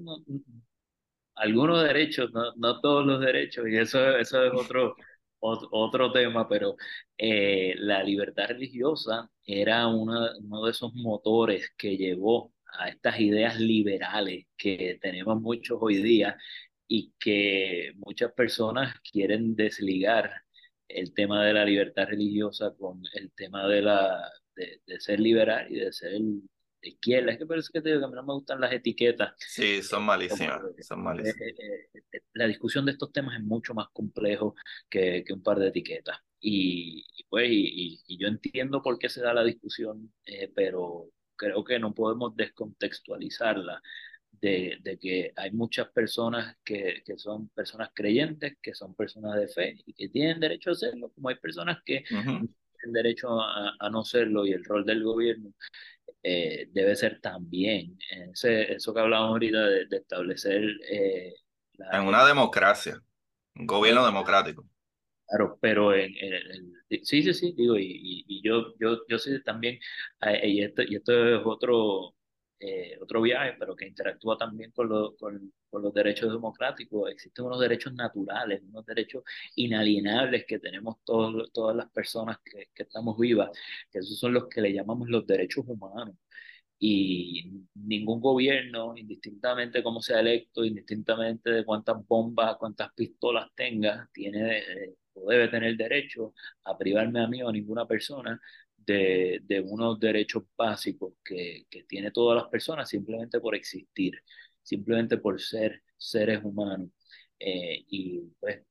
algunos derechos, no, no, todos los derechos, y eso, eso es otro, otro tema, pero eh, la libertad religiosa era uno de esos motores que llevó a estas ideas liberales que tenemos muchos hoy día y que muchas personas quieren desligar el tema de la libertad religiosa con el tema de, la, de, ser liberal y de ser de izquierda. Es que parece que, te digo que a mí no me gustan las etiquetas. Sí, son malísimas. son malísimas. la discusión de estos temas es mucho más complejo que, que un par de etiquetas. Y, pues, y, y, yo entiendo por qué se da la discusión, pero creo que no podemos descontextualizarla de, de, que hay muchas personas que, que, son personas creyentes, que son personas de fe y que tienen derecho a hacerlo, como hay personas que tienen derecho a, a, no serlo y el rol del gobierno eh, debe ser también ese, eso que hablábamos ahorita de, de establecer... Eh, la, en una democracia, un gobierno democrático. Claro, pero en, sí, sí, sí, digo, y, y, yo, yo, yo sé también, eh, y esto, y esto es otro, eh, otro viaje, pero que interactúa también con, con, con, los derechos democráticos. Existen unos derechos naturales, unos derechos inalienables que tenemos todos, todas las personas que, que estamos vivas, que esos son los que le llamamos los derechos humanos y ningún gobierno, indistintamente cómo sea electo, indistintamente de cuántas bombas, cuántas pistolas tenga, tiene eh, o debe tener derecho a privarme a mí o a ninguna persona de, de unos derechos básicos que, que tiene todas las personas simplemente por existir, simplemente por ser seres humanos. Eh, y pues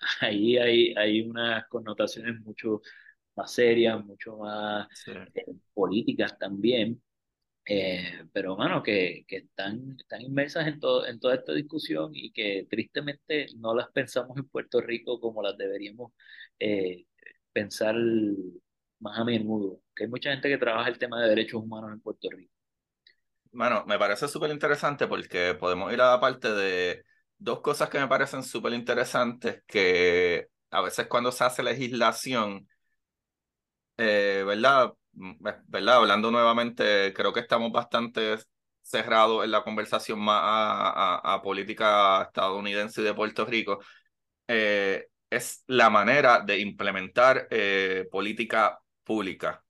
ahí hay, hay unas connotaciones mucho más serias, mucho más eh, políticas también, eh, pero bueno, que, que, están, están inmersas en, todo, en toda esta discusión y que tristemente no las pensamos en Puerto Rico como las deberíamos pensar más a menudo, que hay mucha gente que trabaja el tema de derechos humanos en Puerto Rico. Bueno, me parece súper interesante porque podemos ir a la parte de dos cosas que me parecen súper interesantes, que a veces cuando se hace legislación, eh, ¿verdad? Eh, ¿verdad? Hablando nuevamente, creo que estamos bastante cerrados en la conversación más a, política estadounidense y de Puerto Rico. Eh, es la manera de implementar política pública,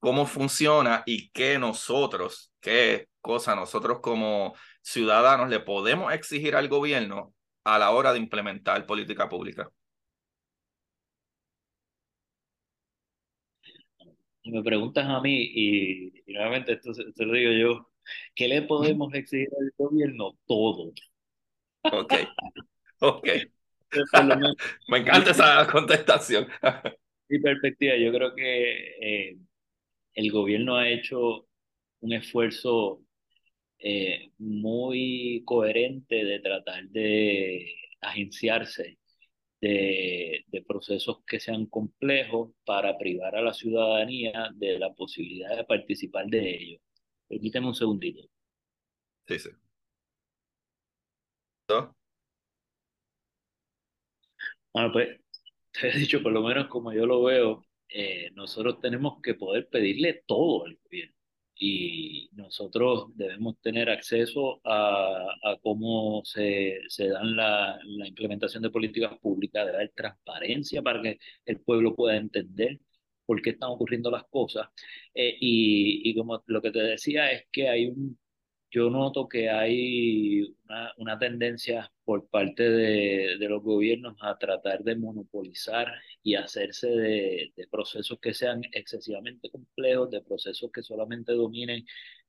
cómo funciona y qué nosotros, qué cosa nosotros como ciudadanos le podemos exigir al gobierno a la hora de implementar política pública. Me preguntas a mí, y, nuevamente esto te lo digo yo, ¿qué le podemos exigir al gobierno? Todo. Ok, ok. Me encanta esa contestación mi perspectiva, yo creo que eh, el gobierno ha hecho un esfuerzo eh, muy coherente de tratar de agenciarse de, de, procesos que sean complejos para privar a la ciudadanía de la posibilidad de participar de ellos. Permíteme un segundito. Sí, sí. Bueno, pues te he dicho, por lo menos como yo lo veo, eh, nosotros tenemos que poder pedirle todo al gobierno y nosotros debemos tener acceso a, a cómo se, se dan la, la, implementación de políticas públicas, de dar transparencia para que el pueblo pueda entender por qué están ocurriendo las cosas. Eh, y, y como lo que te decía es que hay un yo noto que hay una, una tendencia por parte de, de, los gobiernos a tratar de monopolizar y hacerse de, de, procesos que sean excesivamente complejos, de procesos que solamente dominen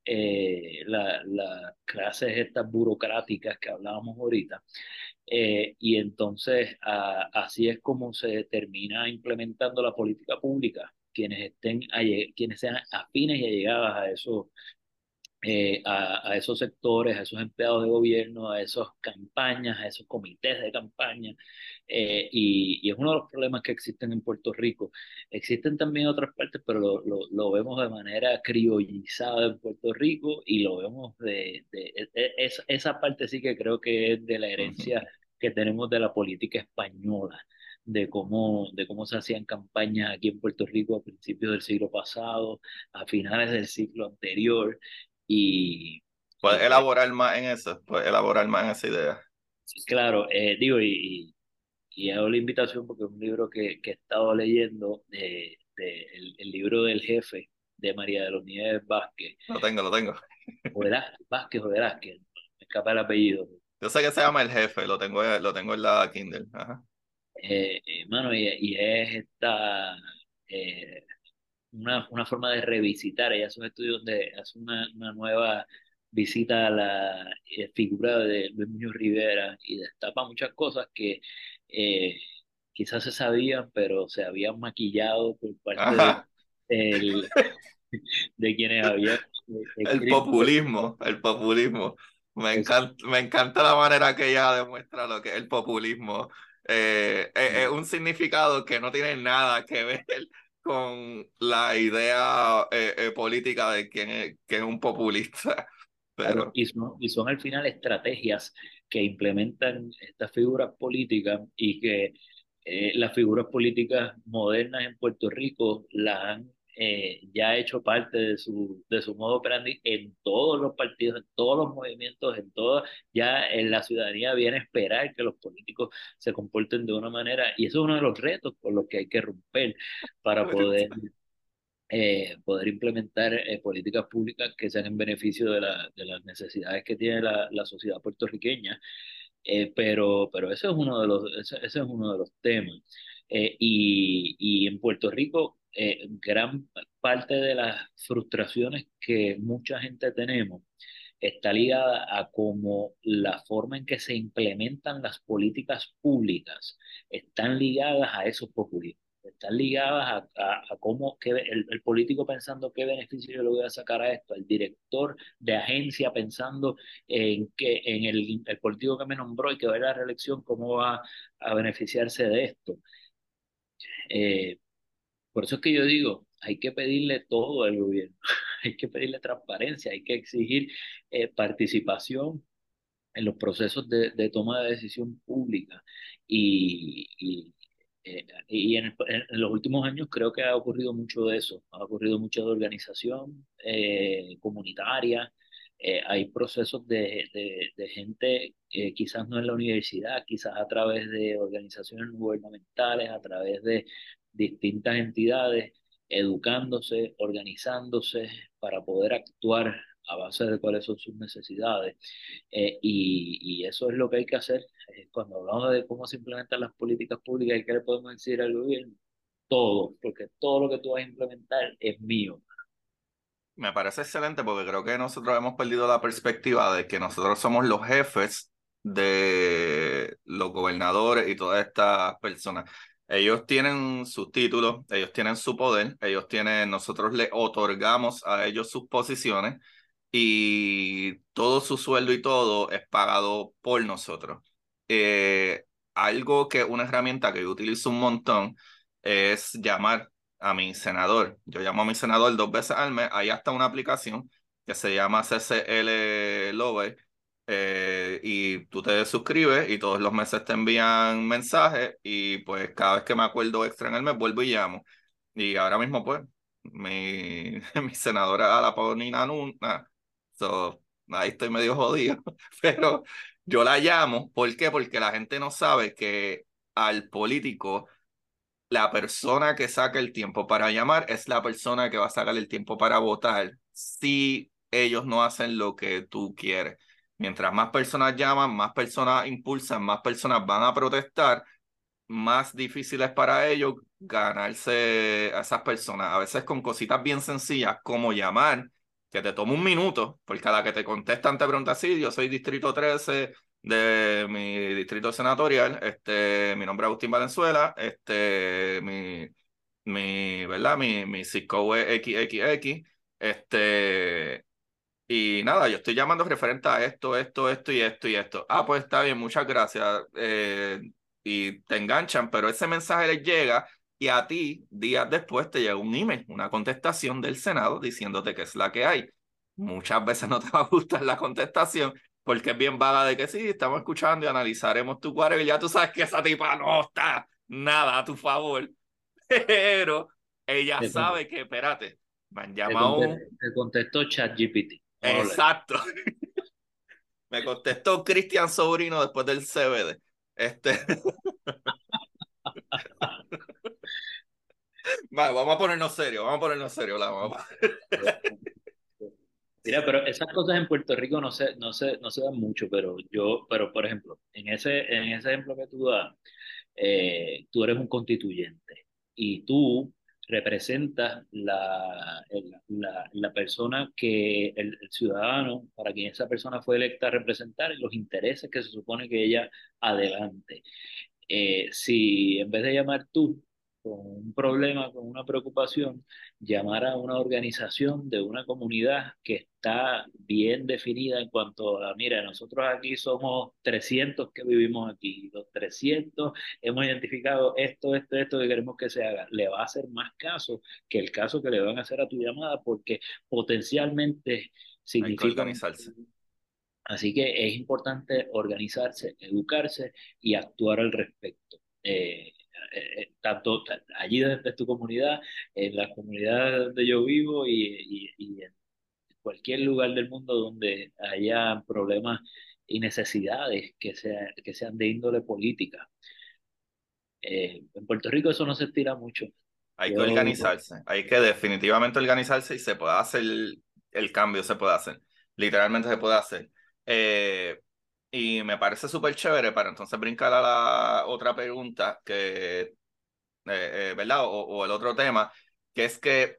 eh, las la clases estas burocráticas que hablábamos ahorita. Eh, y entonces a, así es como se termina implementando la política pública. Quienes, estén, quienes sean afines y allegadas a esos eh, a, a, esos sectores, a esos empleados de gobierno, a esas campañas, a esos comités de campaña. Eh, y, y, es uno de los problemas que existen en Puerto Rico. Existen también en otras partes, pero lo, lo, lo vemos de manera criollizada en Puerto Rico y lo vemos de, de, de, esa, esa parte sí que creo que es de la herencia que tenemos de la política española de cómo, de cómo se hacían campañas aquí en Puerto Rico a principios del siglo pasado, a finales del siglo anterior, y, ¿Puedes pues elaborar más en eso? ¿Puedes elaborar más en esa idea? Claro, eh, digo, y, y, hago la invitación porque es un libro que, que he estado leyendo, de, de el, libro del jefe de María de los Nieves Vázquez. Lo tengo, lo tengo. Vázquez o Velázquez, me escapa el apellido. Yo sé que se llama El Jefe, lo tengo, lo tengo en la Kindle. Ajá. Eh, mano, y, y, es esta eh, una, una, forma de revisitar. Ella hace un estudio donde hace una, una nueva visita a la eh, figura de Luis Muñoz Rivera y destapa muchas cosas que eh, quizás se sabían, pero se habían maquillado por parte de, de, quienes habían... El populismo, el populismo. Me encanta, me encanta la manera que ella demuestra lo que es el populismo. Eh, es, un significado que no tiene nada que ver con la idea política de quién es, es un populista. Pero... y, son, y son al final estrategias que implementan estas figuras políticas y que eh, las figuras políticas modernas en Puerto Rico las han eh, ya hecho parte de su, de su modo operandi en todos los partidos, en todos los movimientos, en todo, ya en la ciudadanía viene a esperar que los políticos se comporten de una manera y eso es uno de los retos por los que hay que romper para poder eh, poder implementar eh, políticas públicas que sean en beneficio de, la, de las necesidades que tiene la, la sociedad puertorriqueña. Eh, pero, pero ese es uno de los, ese, es uno de los temas. y, y en Puerto Rico, gran parte de las frustraciones que mucha gente tenemos está ligada a cómo la forma en que se implementan las políticas públicas están ligadas a esos populismos están ligadas a, a, cómo que el, el, político pensando qué beneficio yo le voy a sacar a esto, el director de agencia pensando en que en el, el político que me nombró y que va a la reelección, cómo va a beneficiarse de esto. Eh, por eso es que yo digo, hay que pedirle todo al gobierno, hay que pedirle transparencia, hay que exigir eh, participación en los procesos de, de, toma de decisión pública. Y, y eh, y en, los últimos años creo que ha ocurrido mucho de eso, ha ocurrido mucho de organización eh, comunitaria, eh, hay procesos de, de, de gente, quizás no en la universidad, quizás a través de organizaciones gubernamentales, a través de distintas entidades, educándose, organizándose para poder actuar a base de cuáles son sus necesidades. Eh, y, y, eso es lo que hay que hacer. Eh, cuando hablamos de cómo se implementan las políticas públicas y qué le podemos decir al gobierno, todo, porque todo lo que tú vas a implementar es mío. Me parece excelente porque creo que nosotros hemos perdido la perspectiva de que nosotros somos los jefes de los gobernadores y todas estas personas. Ellos tienen sus títulos, ellos tienen su poder, ellos tienen, nosotros le otorgamos a ellos sus posiciones y todo su sueldo y todo es pagado por nosotros. Eh, algo que una herramienta que yo utilizo un montón es llamar a mi senador. Yo llamo a mi senador dos veces al mes. Hay hasta una aplicación que se llama CCL Love eh, y tú te suscribes y todos los meses te envían mensajes y pues cada vez que me acuerdo extra en el mes vuelvo y llamo. Y ahora mismo pues mi, mi senadora la Paulina Nuna So, ahí estoy medio jodido, pero yo la llamo, ¿por qué? Porque la gente no sabe que al político, la persona que saca el tiempo para llamar es la persona que va a sacar el tiempo para votar si ellos no hacen lo que tú quieres. Mientras más personas llaman, más personas impulsan, más personas van a protestar, más difícil es para ellos ganarse a esas personas. A veces con cositas bien sencillas como llamar que te toma un minuto, por cada que te contestan te pregunta, sí, yo soy distrito 13 de mi distrito senatorial, este, mi nombre es Agustín Valenzuela, este, mi, mi, ¿verdad? Mi, mi es XXX, este, y nada, yo estoy llamando referente a esto, esto, esto y esto y esto. Ah, pues está bien, muchas gracias. Eh, y te enganchan, pero ese mensaje les llega y a ti, días después, te llega un email, una contestación del Senado diciéndote que es la que hay. Muchas veces no te va a gustar la contestación porque es bien vaga de que sí, estamos escuchando y analizaremos tu cuadro y ya tú sabes que esa tipa no está nada a tu favor. Pero ella sabe que, espérate, me han llamado. Te contestó ChatGPT. Exacto. me contestó Cristian Sobrino después del CBD. Este. vamos a ponernos serios, vamos a ponernos serios. La vamos Mira, pero esas cosas en Puerto Rico no se, no se, no se dan mucho, pero yo, pero por ejemplo, en ese, en ese ejemplo que tú das, eh, tú eres un constituyente y tú representas la, la, persona que el, ciudadano, para quien esa persona fue electa a representar, los intereses que se supone que ella adelante. Eh, si en vez de llamar tú un problema, con una preocupación, llamar a una organización de una comunidad que está bien definida en cuanto a, mira, nosotros aquí somos 300 que vivimos aquí, los 300 hemos identificado esto, esto, esto que queremos que se haga, le va a hacer más caso que el caso que le van a hacer a tu llamada porque potencialmente significa... Hay que organizarse. Así que es importante organizarse, educarse y actuar al respecto. Eh, eh, tanto allí desde tu comunidad, en la comunidad donde yo vivo y, y, y, en cualquier lugar del mundo donde haya problemas y necesidades que, sea, que sean de índole política. Eh, en Puerto Rico eso no se estira mucho. Hay que organizarse, hay que definitivamente organizarse y se puede hacer el, el cambio, se puede hacer, literalmente se puede hacer. Eh, y me parece súper chévere para entonces brincar a la otra pregunta, que, eh, eh, ¿verdad? O, o, el otro tema, que es que,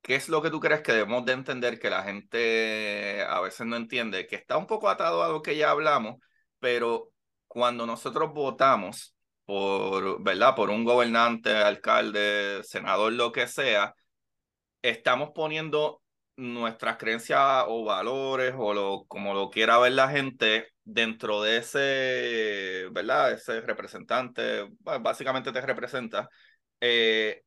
¿qué es lo que tú crees que debemos de entender que la gente a veces no entiende? Que está un poco atado a lo que ya hablamos, pero cuando nosotros votamos por, ¿verdad? Por un gobernante, alcalde, senador, lo que sea, estamos poniendo nuestras creencias o valores o lo, como lo quiera ver la gente dentro de ese, ¿verdad? Ese representante, básicamente te representa. Eh,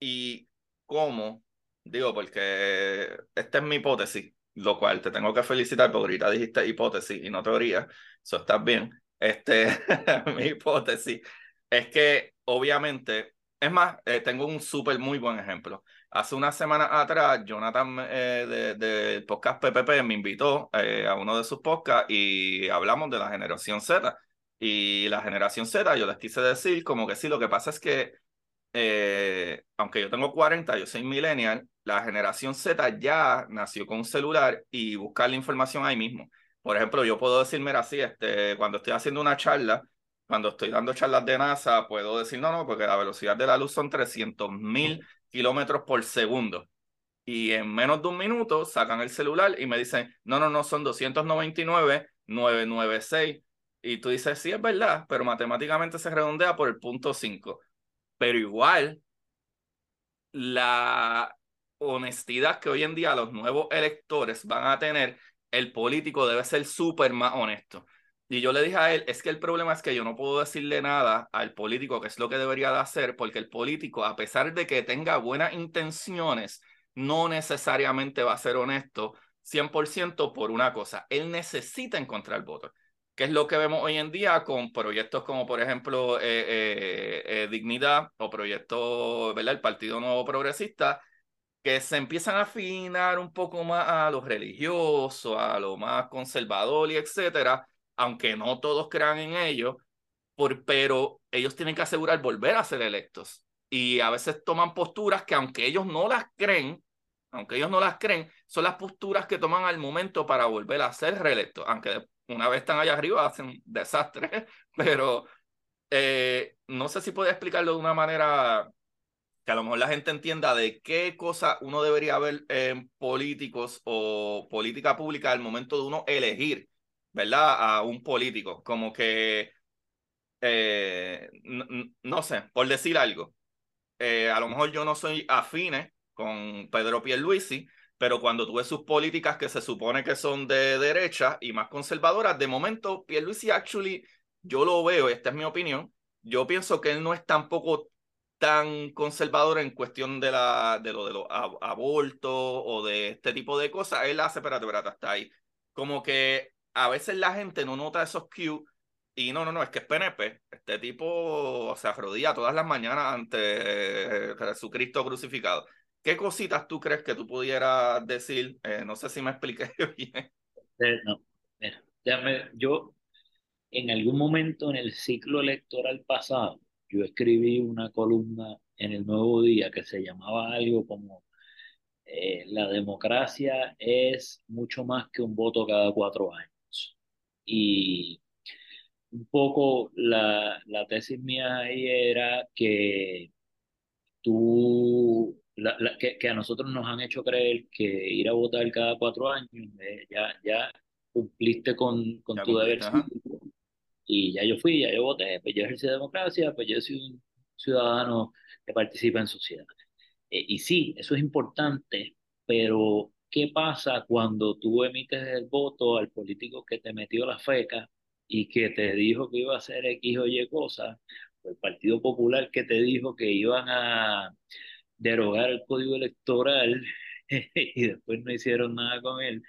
y cómo, digo, porque esta es mi hipótesis, lo cual te tengo que felicitar porque ahorita dijiste hipótesis y no teoría, eso estás bien. Este, mi hipótesis es que obviamente, es más, eh, tengo un súper muy buen ejemplo. Hace una semana atrás, Jonathan eh, del de, podcast PPP me invitó eh, a uno de sus podcasts y hablamos de la generación Z. Y la generación Z, yo les quise decir como que sí, lo que pasa es que, eh, aunque yo tengo 40, yo soy millennial, la generación Z ya nació con un celular y buscar la información ahí mismo. Por ejemplo, yo puedo decirme así, este, cuando estoy haciendo una charla, cuando estoy dando charlas de NASA, puedo decir, no, no, porque la velocidad de la luz son 300 mil kilómetros por segundo. Y en menos de un minuto sacan el celular y me dicen, no, no, no, son 299, 996. Y tú dices, sí, es verdad, pero matemáticamente se redondea por el punto 5. Pero igual, la honestidad que hoy en día los nuevos electores van a tener, el político debe ser súper más honesto. Y yo le dije a él, es que el problema es que yo no puedo decirle nada al político que es lo que debería de hacer, porque el político, a pesar de que tenga buenas intenciones, no necesariamente va a ser honesto 100% por una cosa. Él necesita encontrar votos, que es lo que vemos hoy en día con proyectos como, por ejemplo, eh, eh, eh, Dignidad o proyectos, ¿verdad? El Partido Nuevo Progresista, que se empiezan a afinar un poco más a lo religioso, a lo más conservador y etcétera aunque no todos crean en ello, por, pero ellos tienen que asegurar volver a ser electos. Y a veces toman posturas que aunque ellos no las creen, aunque ellos no las creen, son las posturas que toman al momento para volver a ser reelectos, aunque una vez están allá arriba hacen desastres, pero eh, no sé si puede explicarlo de una manera que a lo mejor la gente entienda de qué cosa uno debería ver en políticos o política pública al momento de uno elegir ¿verdad? A un político, como que, eh, no, sé, por decir algo, eh, a lo mejor yo no soy afine con Pedro Pierluisi, pero cuando tuve sus políticas que se supone que son de derecha y más conservadoras, de momento Pierluisi actually, yo lo veo, esta es mi opinión, yo pienso que él no es tampoco tan conservador en cuestión de, la, de lo de los abortos o de este tipo de cosas, él hace, espérate, espérate, hasta ahí. Como que a veces la gente no nota esos cues y no, no, no, es que es PNP. Este tipo se arrodilla todas las mañanas ante eh, Jesucristo crucificado. ¿Qué cositas tú crees que tú pudieras decir? Eh, no sé si me expliqué bien. Eh, no, mira, déjame, yo en algún momento en el ciclo electoral pasado, yo escribí una columna en el Nuevo Día que se llamaba algo como la democracia es mucho más que un voto cada cuatro años. Y un poco la, la tesis mía ahí era que tú, la, la, que, que, a nosotros nos han hecho creer que ir a votar cada cuatro años, eh, ya, ya cumpliste con, con tu deber y ya yo fui, ya yo voté, pues yo ejercí democracia, pues yo soy un ciudadano que participa en sociedad. Eh, y sí, eso es importante, pero ¿qué pasa cuando tú emites el voto al político que te metió la feca y que te dijo que iba a hacer X o Y cosas? el Partido Popular que te dijo que iban a derogar el código electoral y después no hicieron nada con él,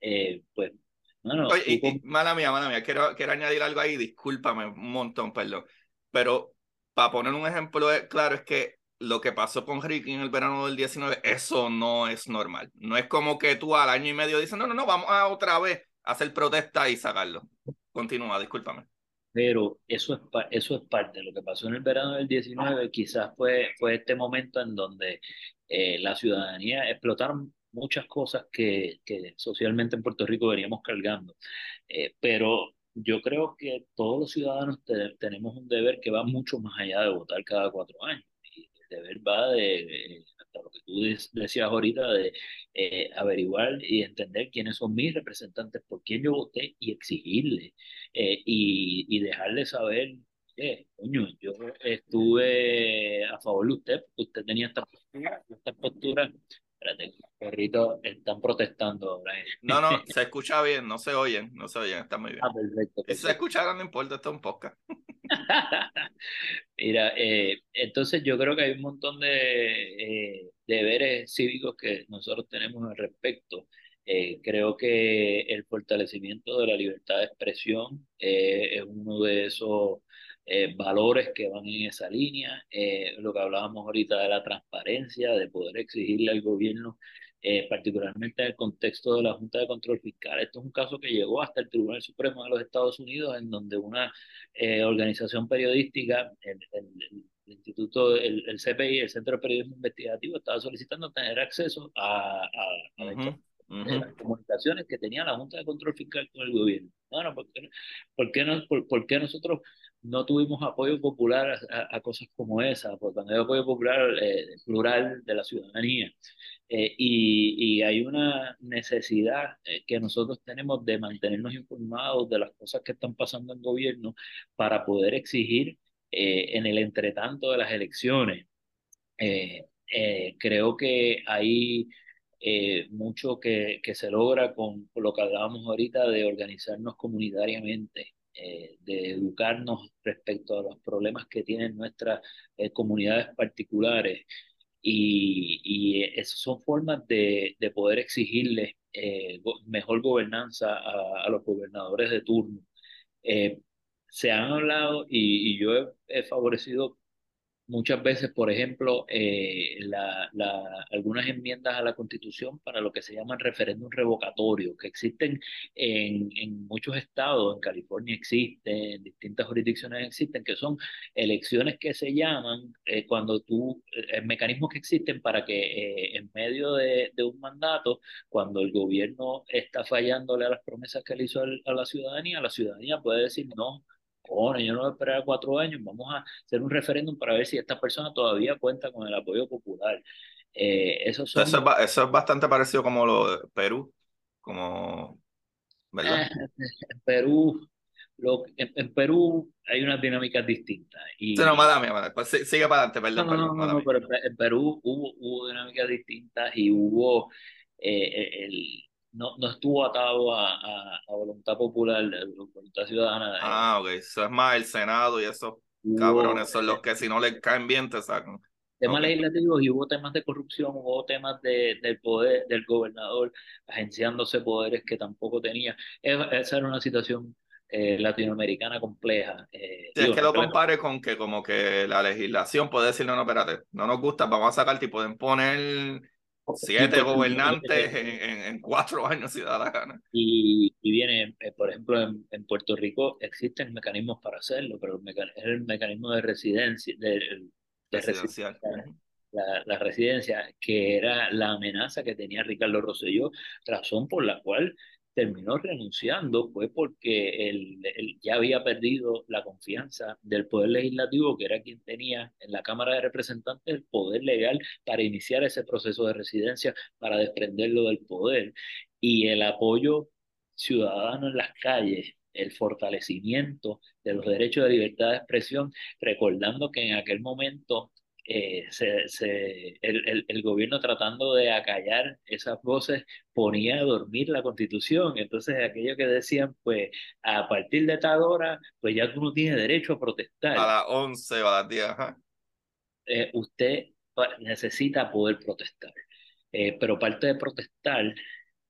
eh, pues, bueno. Oye, mala mía, mala mía, quiero, quiero añadir algo ahí, discúlpame un montón, perdón, pero para poner un ejemplo claro es que lo que pasó con Ricky en el verano del 19, eso no es normal. No es como que tú al año y medio dices, no, no, no, vamos a otra vez hacer protesta y sacarlo. Continúa, discúlpame pero eso es, eso es parte lo que pasó en el verano del 19, quizás fue, fue este momento en donde eh, la ciudadanía explotaron muchas cosas que, que, socialmente en Puerto Rico veníamos cargando, eh, pero yo creo que todos los ciudadanos tenemos un deber que va mucho más allá de votar cada cuatro años. Y el deber va de, hasta lo que tú decías ahorita, de eh, averiguar y entender quiénes son mis representantes, por quién yo voté y exigirle eh, y, y dejarle saber, eh, coño, yo estuve a favor de usted, usted tenía esta postura, esta postura. Espérate, los perritos están protestando ahora. No, no, se escucha bien, no se oyen, no se oyen, está muy bien. Ah, perfecto, Y si se escucharon, no importa, esto es un podcast. Mira, eh, entonces yo creo que hay un montón de eh, deberes cívicos que nosotros tenemos al respecto. Eh, creo que el fortalecimiento de la libertad de expresión eh, es uno de esos eh, valores que van en esa línea. lo que hablábamos ahorita de la transparencia, de poder exigirle al gobierno, particularmente en el contexto de la Junta de Control Fiscal. Esto es un caso que llegó hasta el Tribunal Supremo de los Estados Unidos, en donde una organización periodística, el, Instituto, el, el, CPI, el Centro de Periodismo Investigativo, estaba solicitando tener acceso a, a, de las comunicaciones que tenía la Junta de Control Fiscal con el gobierno. Bueno, ¿por qué, por qué, no, por, qué nosotros no tuvimos apoyo popular a, cosas como esa? Porque cuando hay apoyo popular eh, plural de la ciudadanía. Eh, y, y, hay una necesidad eh, que nosotros tenemos de mantenernos informados de las cosas que están pasando en gobierno para poder exigir en el entretanto de las elecciones. creo que hay mucho que, que, se logra con, lo que hablábamos ahorita de organizarnos comunitariamente, eh, de educarnos respecto a los problemas que tienen nuestras eh, comunidades particulares. Y, y esas son formas de, de poder exigirles mejor gobernanza a, a, los gobernadores de turno. se han hablado y, y yo he favorecido muchas veces, por ejemplo, eh, la, la, algunas enmiendas a la Constitución para lo que se llaman referéndum revocatorio, que existen en, en, muchos estados, en California existen, en distintas jurisdicciones existen, que son elecciones que se llaman eh, cuando tú, eh, mecanismos que existen para que eh, en medio de, de, un mandato, cuando el gobierno está fallándole a las promesas que le hizo a la ciudadanía, la ciudadanía puede decir no yo no voy a esperar cuatro años, vamos a hacer un referéndum para ver si esta persona todavía cuenta con el apoyo popular. Eh, eso, eso, es, bastante parecido como lo de Perú, como, ¿verdad? Eh, en Perú, lo, en, Perú hay unas dinámicas distintas. Y, sí, no, madame, madame. Pues sigue para adelante, perdón. No, no, no, pero en Perú hubo, hubo dinámicas distintas y hubo eh, el, no, no estuvo atado a, a, voluntad popular, a voluntad ciudadana. Ah, ok, eso es más el Senado y esos cabrones son los que si no les caen bien te sacan. Temas legislativos y hubo temas de corrupción, hubo temas de, del poder del gobernador agenciándose poderes que tampoco tenía. Esa era una situación eh, latinoamericana compleja. Eh, es que lo compare con que como que la legislación puede decir, no, no, espérate, no nos gusta, vamos a sacar, y pueden poner Siete gobernantes en, en, cuatro años, si da la gana. Y, y viene, eh, por ejemplo, en, en, Puerto Rico existen mecanismos para hacerlo, pero el es el mecanismo de residencia, de, residencia, la, la, residencia, que era la amenaza que tenía Ricardo Rosselló, razón por la cual terminó renunciando fue porque él, ya había perdido la confianza del Poder Legislativo, que era quien tenía en la Cámara de Representantes el poder legal para iniciar ese proceso de residencia, para desprenderlo del poder. Y el apoyo ciudadano en las calles, el fortalecimiento de los derechos de libertad de expresión, recordando que en aquel momento eh, se, se, el, el, gobierno tratando de acallar esas voces ponía a dormir la constitución. Entonces, aquello que decían, pues a partir de tal hora, pues ya tú no tienes derecho a protestar. A las 11 o a las 10. Eh, usted necesita poder protestar. Eh, pero parte de protestar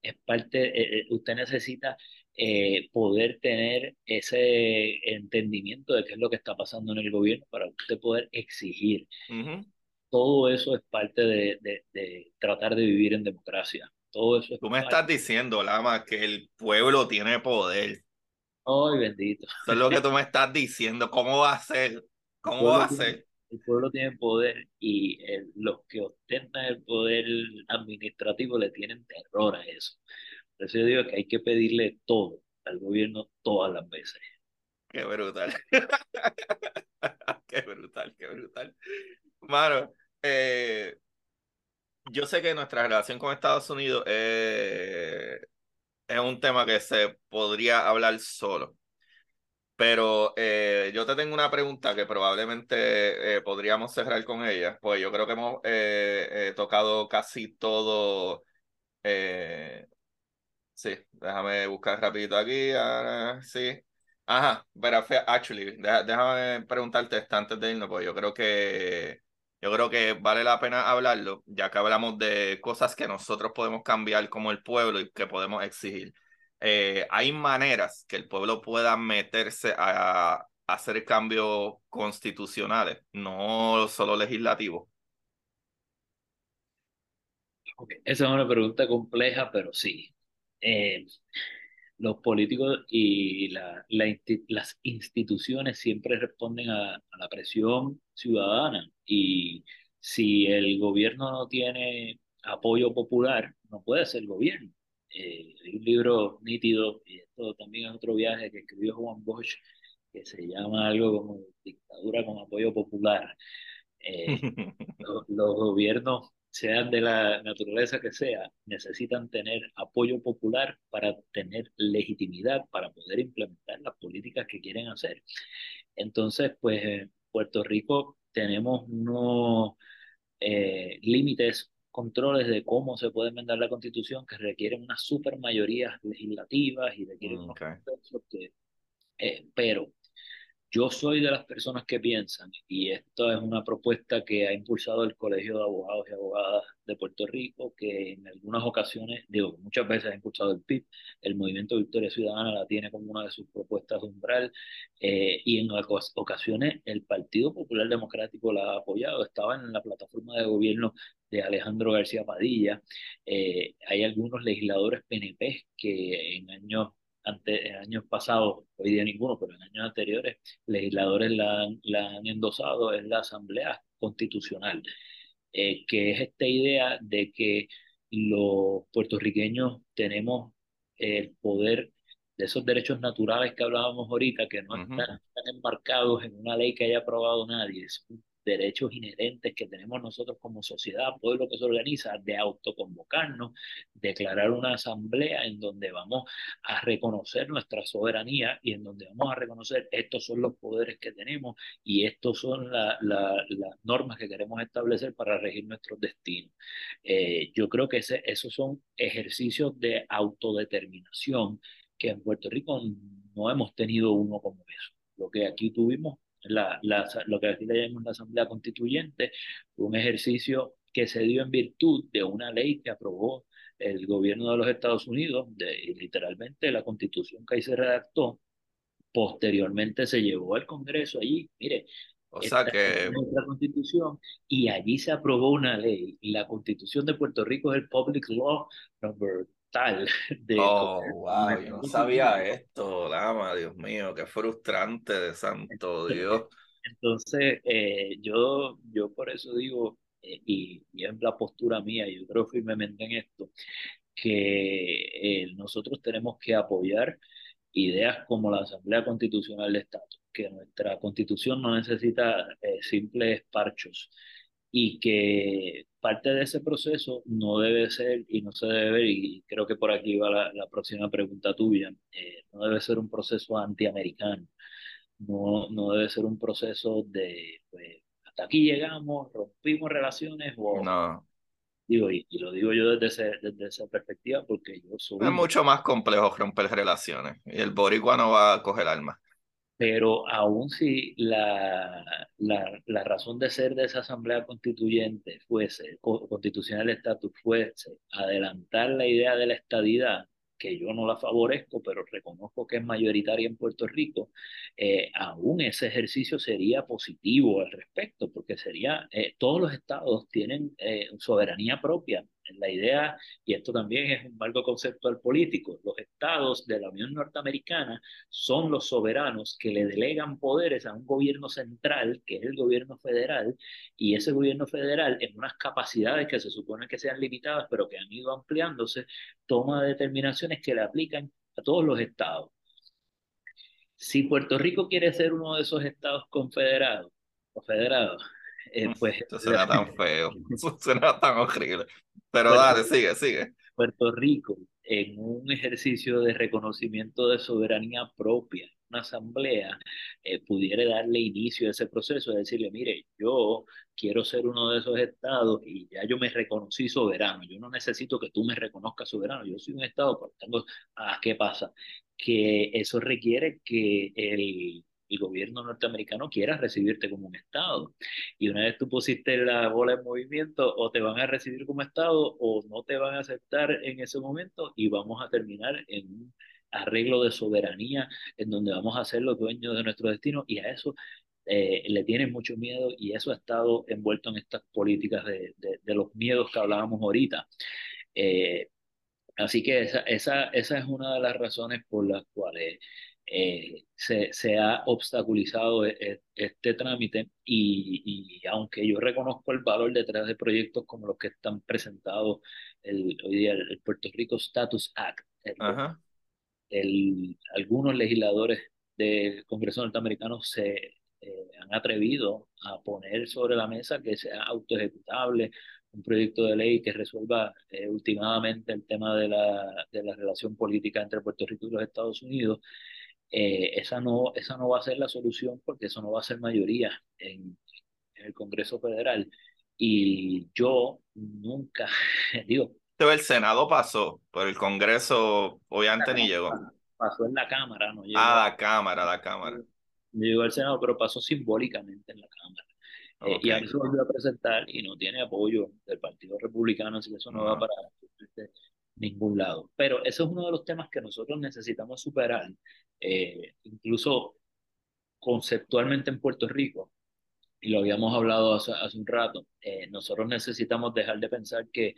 es parte, usted necesita eh, poder tener ese entendimiento de qué es lo que está pasando en el gobierno para usted poder exigir. Todo eso es parte de, de, tratar de vivir en democracia. Todo eso Tú me estás diciendo, Lama, que el pueblo tiene poder. Ay, bendito. Eso es lo que tú me estás diciendo. ¿Cómo va a ser? ¿Cómo va a ser? El pueblo tiene poder y los que ostentan el poder administrativo le tienen terror a eso. Por eso digo que hay que pedirle todo al gobierno todas las veces. Qué brutal. qué brutal, qué brutal. Mano, eh, yo sé que nuestra relación con Estados Unidos es un tema que se podría hablar solo. Pero eh, yo te tengo una pregunta que probablemente eh, podríamos cerrar con ella, pues yo creo que hemos tocado casi todo Sí, déjame buscar rapidito aquí. sí. Ajá, pero actually, déjame preguntarte antes de irnos, pues yo creo que yo creo que vale la pena hablarlo, ya que hablamos de cosas que nosotros podemos cambiar como el pueblo y que podemos exigir. Eh, hay maneras que el pueblo pueda meterse a, hacer cambios constitucionales, no solo legislativos. Esa es una pregunta compleja, pero sí. Eh, los políticos y la, las instituciones siempre responden a, la presión ciudadana y si el gobierno no tiene apoyo popular, no puede ser gobierno. Eh, hay un libro nítido, y esto también es otro viaje que escribió Juan Bosch, que se llama algo como Dictadura con apoyo popular. Eh, los gobiernos sean de la naturaleza que sea, necesitan tener apoyo popular para tener legitimidad, para poder implementar las políticas que quieren hacer. Entonces, pues en Puerto Rico tenemos unos eh, límites, controles de cómo se puede enmendar la constitución que requieren unas super mayorías legislativas y requieren mm, unos que, eh, pero yo soy de las personas que piensan, y esto es una propuesta que ha impulsado el Colegio de Abogados y Abogadas de Puerto Rico, que en algunas ocasiones, digo, muchas veces ha impulsado el PIB, el Movimiento Victoria Ciudadana la tiene como una de sus propuestas de umbral, eh, y en ocasiones el Partido Popular Democrático la ha apoyado, estaba en la plataforma de gobierno de Alejandro García Padilla, eh, hay algunos legisladores PNP que en años ante, en años pasados, hoy día ninguno, pero en años anteriores, legisladores la, la han endosado en la Asamblea Constitucional, eh, que es esta idea de que los puertorriqueños tenemos el poder de esos derechos naturales que hablábamos ahorita, que no están, están, enmarcados en una ley que haya aprobado nadie, es un derechos inherentes que tenemos nosotros como sociedad, pueblo que se organiza, de autoconvocarnos, declarar una asamblea en donde vamos a reconocer nuestra soberanía y en donde vamos a reconocer estos son los poderes que tenemos y estos son las normas que queremos establecer para regir nuestros destinos. Eh, yo creo que ese, esos son ejercicios de autodeterminación que en Puerto Rico no hemos tenido uno como eso. Lo que aquí tuvimos la, la, lo que aquí le llamamos la Asamblea Constituyente, un ejercicio que se dio en virtud de una ley que aprobó el gobierno de los Estados Unidos, de, literalmente la constitución que ahí se redactó, posteriormente se llevó al Congreso allí, mire, o sea que... Nuestra constitución, y allí se aprobó una ley, y la constitución de Puerto Rico es el Public Law Number de... Oh, wow, yo no sabía esto, Lama, Dios mío, qué frustrante de santo Dios. Entonces, eh, yo, yo por eso digo, eh, y, y es la postura mía, yo creo firmemente en esto, que eh, nosotros tenemos que apoyar ideas como la Asamblea Constitucional de Estado, que nuestra constitución no necesita eh, simples parchos y que parte de ese proceso no debe ser y no se debe y creo que por aquí va la, próxima pregunta tuya, eh, no debe ser un proceso antiamericano, no, no debe ser un proceso de, pues, hasta aquí llegamos, rompimos relaciones o... No. Digo, y, lo digo yo desde, desde esa perspectiva porque yo soy... Es mucho más complejo romper relaciones y el boricua no va a coger alma pero aún si la, la, la, razón de ser de esa asamblea constituyente fuese, constitucional estatus fuese, adelantar la idea de la estadidad, que yo no la favorezco, pero reconozco que es mayoritaria en Puerto Rico, eh, aún ese ejercicio sería positivo al respecto, porque sería, eh, todos los estados tienen eh, soberanía propia la idea, y esto también es un marco conceptual político, los estados de la Unión Norteamericana son los soberanos que le delegan poderes a un gobierno central, que es el gobierno federal, y ese gobierno federal, en unas capacidades que se supone que sean limitadas, pero que han ido ampliándose, toma determinaciones que le aplican a todos los estados. Si Puerto Rico quiere ser uno de esos estados confederados o federados, eh, pues... Esto suena tan feo, suena tan horrible. Pero dale, sigue, sigue. Puerto Rico, en un ejercicio de reconocimiento de soberanía propia, una asamblea eh, pudiera darle inicio a ese proceso, de decirle, mire, yo quiero ser uno de esos estados y ya yo me reconocí soberano, yo no necesito que tú me reconozcas soberano, yo soy un estado, por tanto, ah, ¿qué pasa? Que eso requiere que el el gobierno norteamericano quiera recibirte como un Estado. Y una vez tú pusiste la bola en movimiento, o te van a recibir como Estado o no te van a aceptar en ese momento y vamos a terminar en un arreglo de soberanía en donde vamos a ser los dueños de nuestro destino y a eso eh, le tienen mucho miedo y eso ha estado envuelto en estas políticas de, de, los miedos que hablábamos ahorita. Eh, así que esa, esa, esa es una de las razones por las cuales eh, se, se, ha obstaculizado e, e, este trámite y, y, aunque yo reconozco el valor detrás de proyectos como los que están presentados el, hoy día el, Puerto Rico Status Act, el, algunos legisladores del Congreso norteamericano se eh, han atrevido a poner sobre la mesa que sea autoejecutable, un proyecto de ley que resuelva eh, últimamente el tema de la, de la relación política entre Puerto Rico y los Estados Unidos eh, esa, no, esa no va a ser la solución porque eso no va a ser mayoría en, el Congreso Federal. Y yo nunca, digo... El Senado pasó, pero el Congreso obviamente ni llegó. Pasó en la Cámara, no llegó. Ah, la Cámara, la Cámara. Llegó al Senado, pero pasó simbólicamente en la Cámara. Eh, y ahí se volvió a presentar y no tiene apoyo del Partido Republicano, así que eso no, va para ningún lado. Pero ese es uno de los temas que nosotros necesitamos superar, eh, incluso conceptualmente en Puerto Rico, y lo habíamos hablado hace, un rato, eh, nosotros necesitamos dejar de pensar que,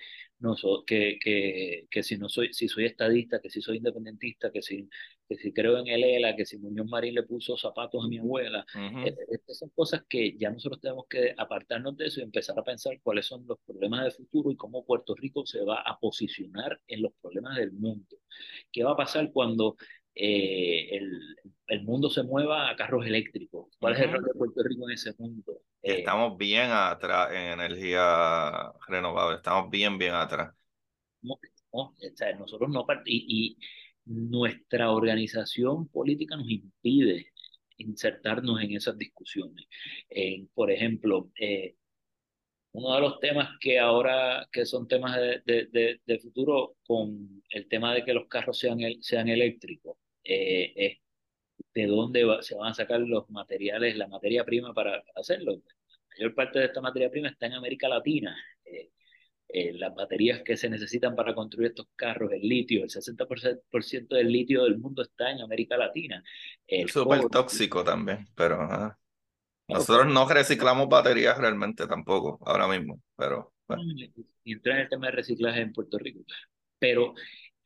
que, que, que, si, no soy, si soy estadista, que si soy independentista, que si, que si creo en el ELA, que si Muñoz Marín le puso zapatos a mi abuela, eh, estas son cosas que ya nosotros tenemos que apartarnos de eso y empezar a pensar cuáles son los problemas de futuro y cómo Puerto Rico se va a posicionar en los problemas del mundo. ¿Qué va a pasar cuando eh, el, el, mundo se mueva a carros eléctricos. ¿Cuál es el rol de Puerto Rico en ese mundo? Eh, estamos bien atrás en energía renovable, estamos bien, bien atrás. nosotros no y, y, nuestra organización política nos impide insertarnos en esas discusiones. por ejemplo, eh, uno de los temas que ahora, que son temas de, de, de, futuro, con el tema de que los carros sean, sean eléctricos, eh, es de dónde se van a sacar los materiales, la materia prima para hacerlo. La mayor parte de esta materia prima está en América Latina. Eh, eh, las baterías que se necesitan para construir estos carros, el litio, el 60% del litio del mundo está en América Latina. Es súper tóxico también, pero nosotros no reciclamos baterías realmente tampoco, ahora mismo, pero... Y entra en el tema de reciclaje en Puerto Rico. Pero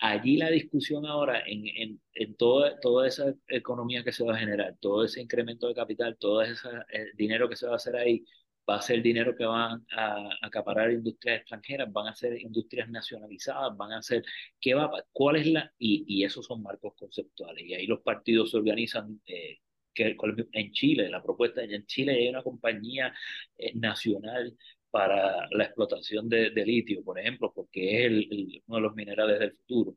allí la discusión ahora en, en, en toda, toda esa economía que se va a generar, todo ese incremento de capital, todo ese eh, dinero que se va a hacer ahí, va a ser dinero que van a acaparar industrias extranjeras, van a ser industrias nacionalizadas, van a ser, ¿qué va, cuál es la, y, y esos son marcos conceptuales, y ahí los partidos se organizan, eh, que, en Chile, la propuesta, en Chile hay una compañía eh, nacional para la explotación de, de, litio, por ejemplo, porque es el, uno de los minerales del futuro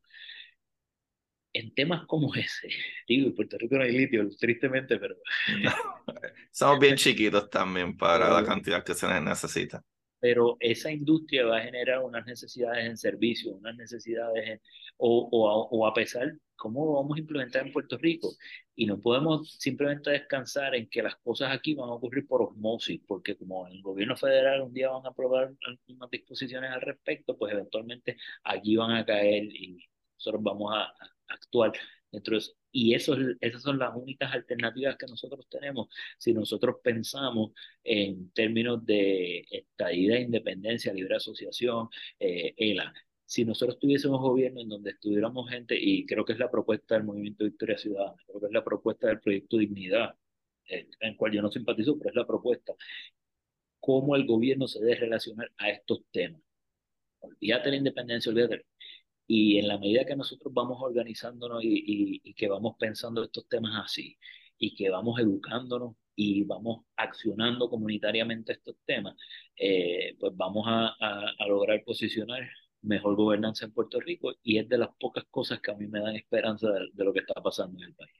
en temas como ese, digo, en Puerto Rico no hay litio, tristemente, pero... Somos bien chiquitos también para la cantidad que se necesita. Pero esa industria va a generar unas necesidades en servicios, unas necesidades, o, o, o, a pesar, ¿cómo vamos a implementar en Puerto Rico? Y no podemos simplemente descansar en que las cosas aquí van a ocurrir por osmosis, porque como el gobierno federal un día van a aprobar algunas disposiciones al respecto, pues eventualmente allí van a caer y nosotros vamos a actual dentro Y eso, esas son las únicas alternativas que nosotros tenemos si nosotros pensamos en términos de estadía, independencia, libre asociación, eh, ELA. Si nosotros tuviésemos gobierno en donde estuviéramos gente, y creo que es la propuesta del Movimiento Victoria Ciudadana, creo que es la propuesta del Proyecto Dignidad, en cual yo no simpatizo, pero es la propuesta, cómo el gobierno se debe relacionar a estos temas. Olvídate la independencia, olvídate y en la medida que nosotros vamos organizándonos y, y, que vamos pensando estos temas así, y que vamos educándonos y vamos accionando comunitariamente estos temas, eh, pues vamos a, a, lograr posicionar mejor gobernanza en Puerto Rico y es de las pocas cosas que a mí me dan esperanza de, de lo que está pasando en el país.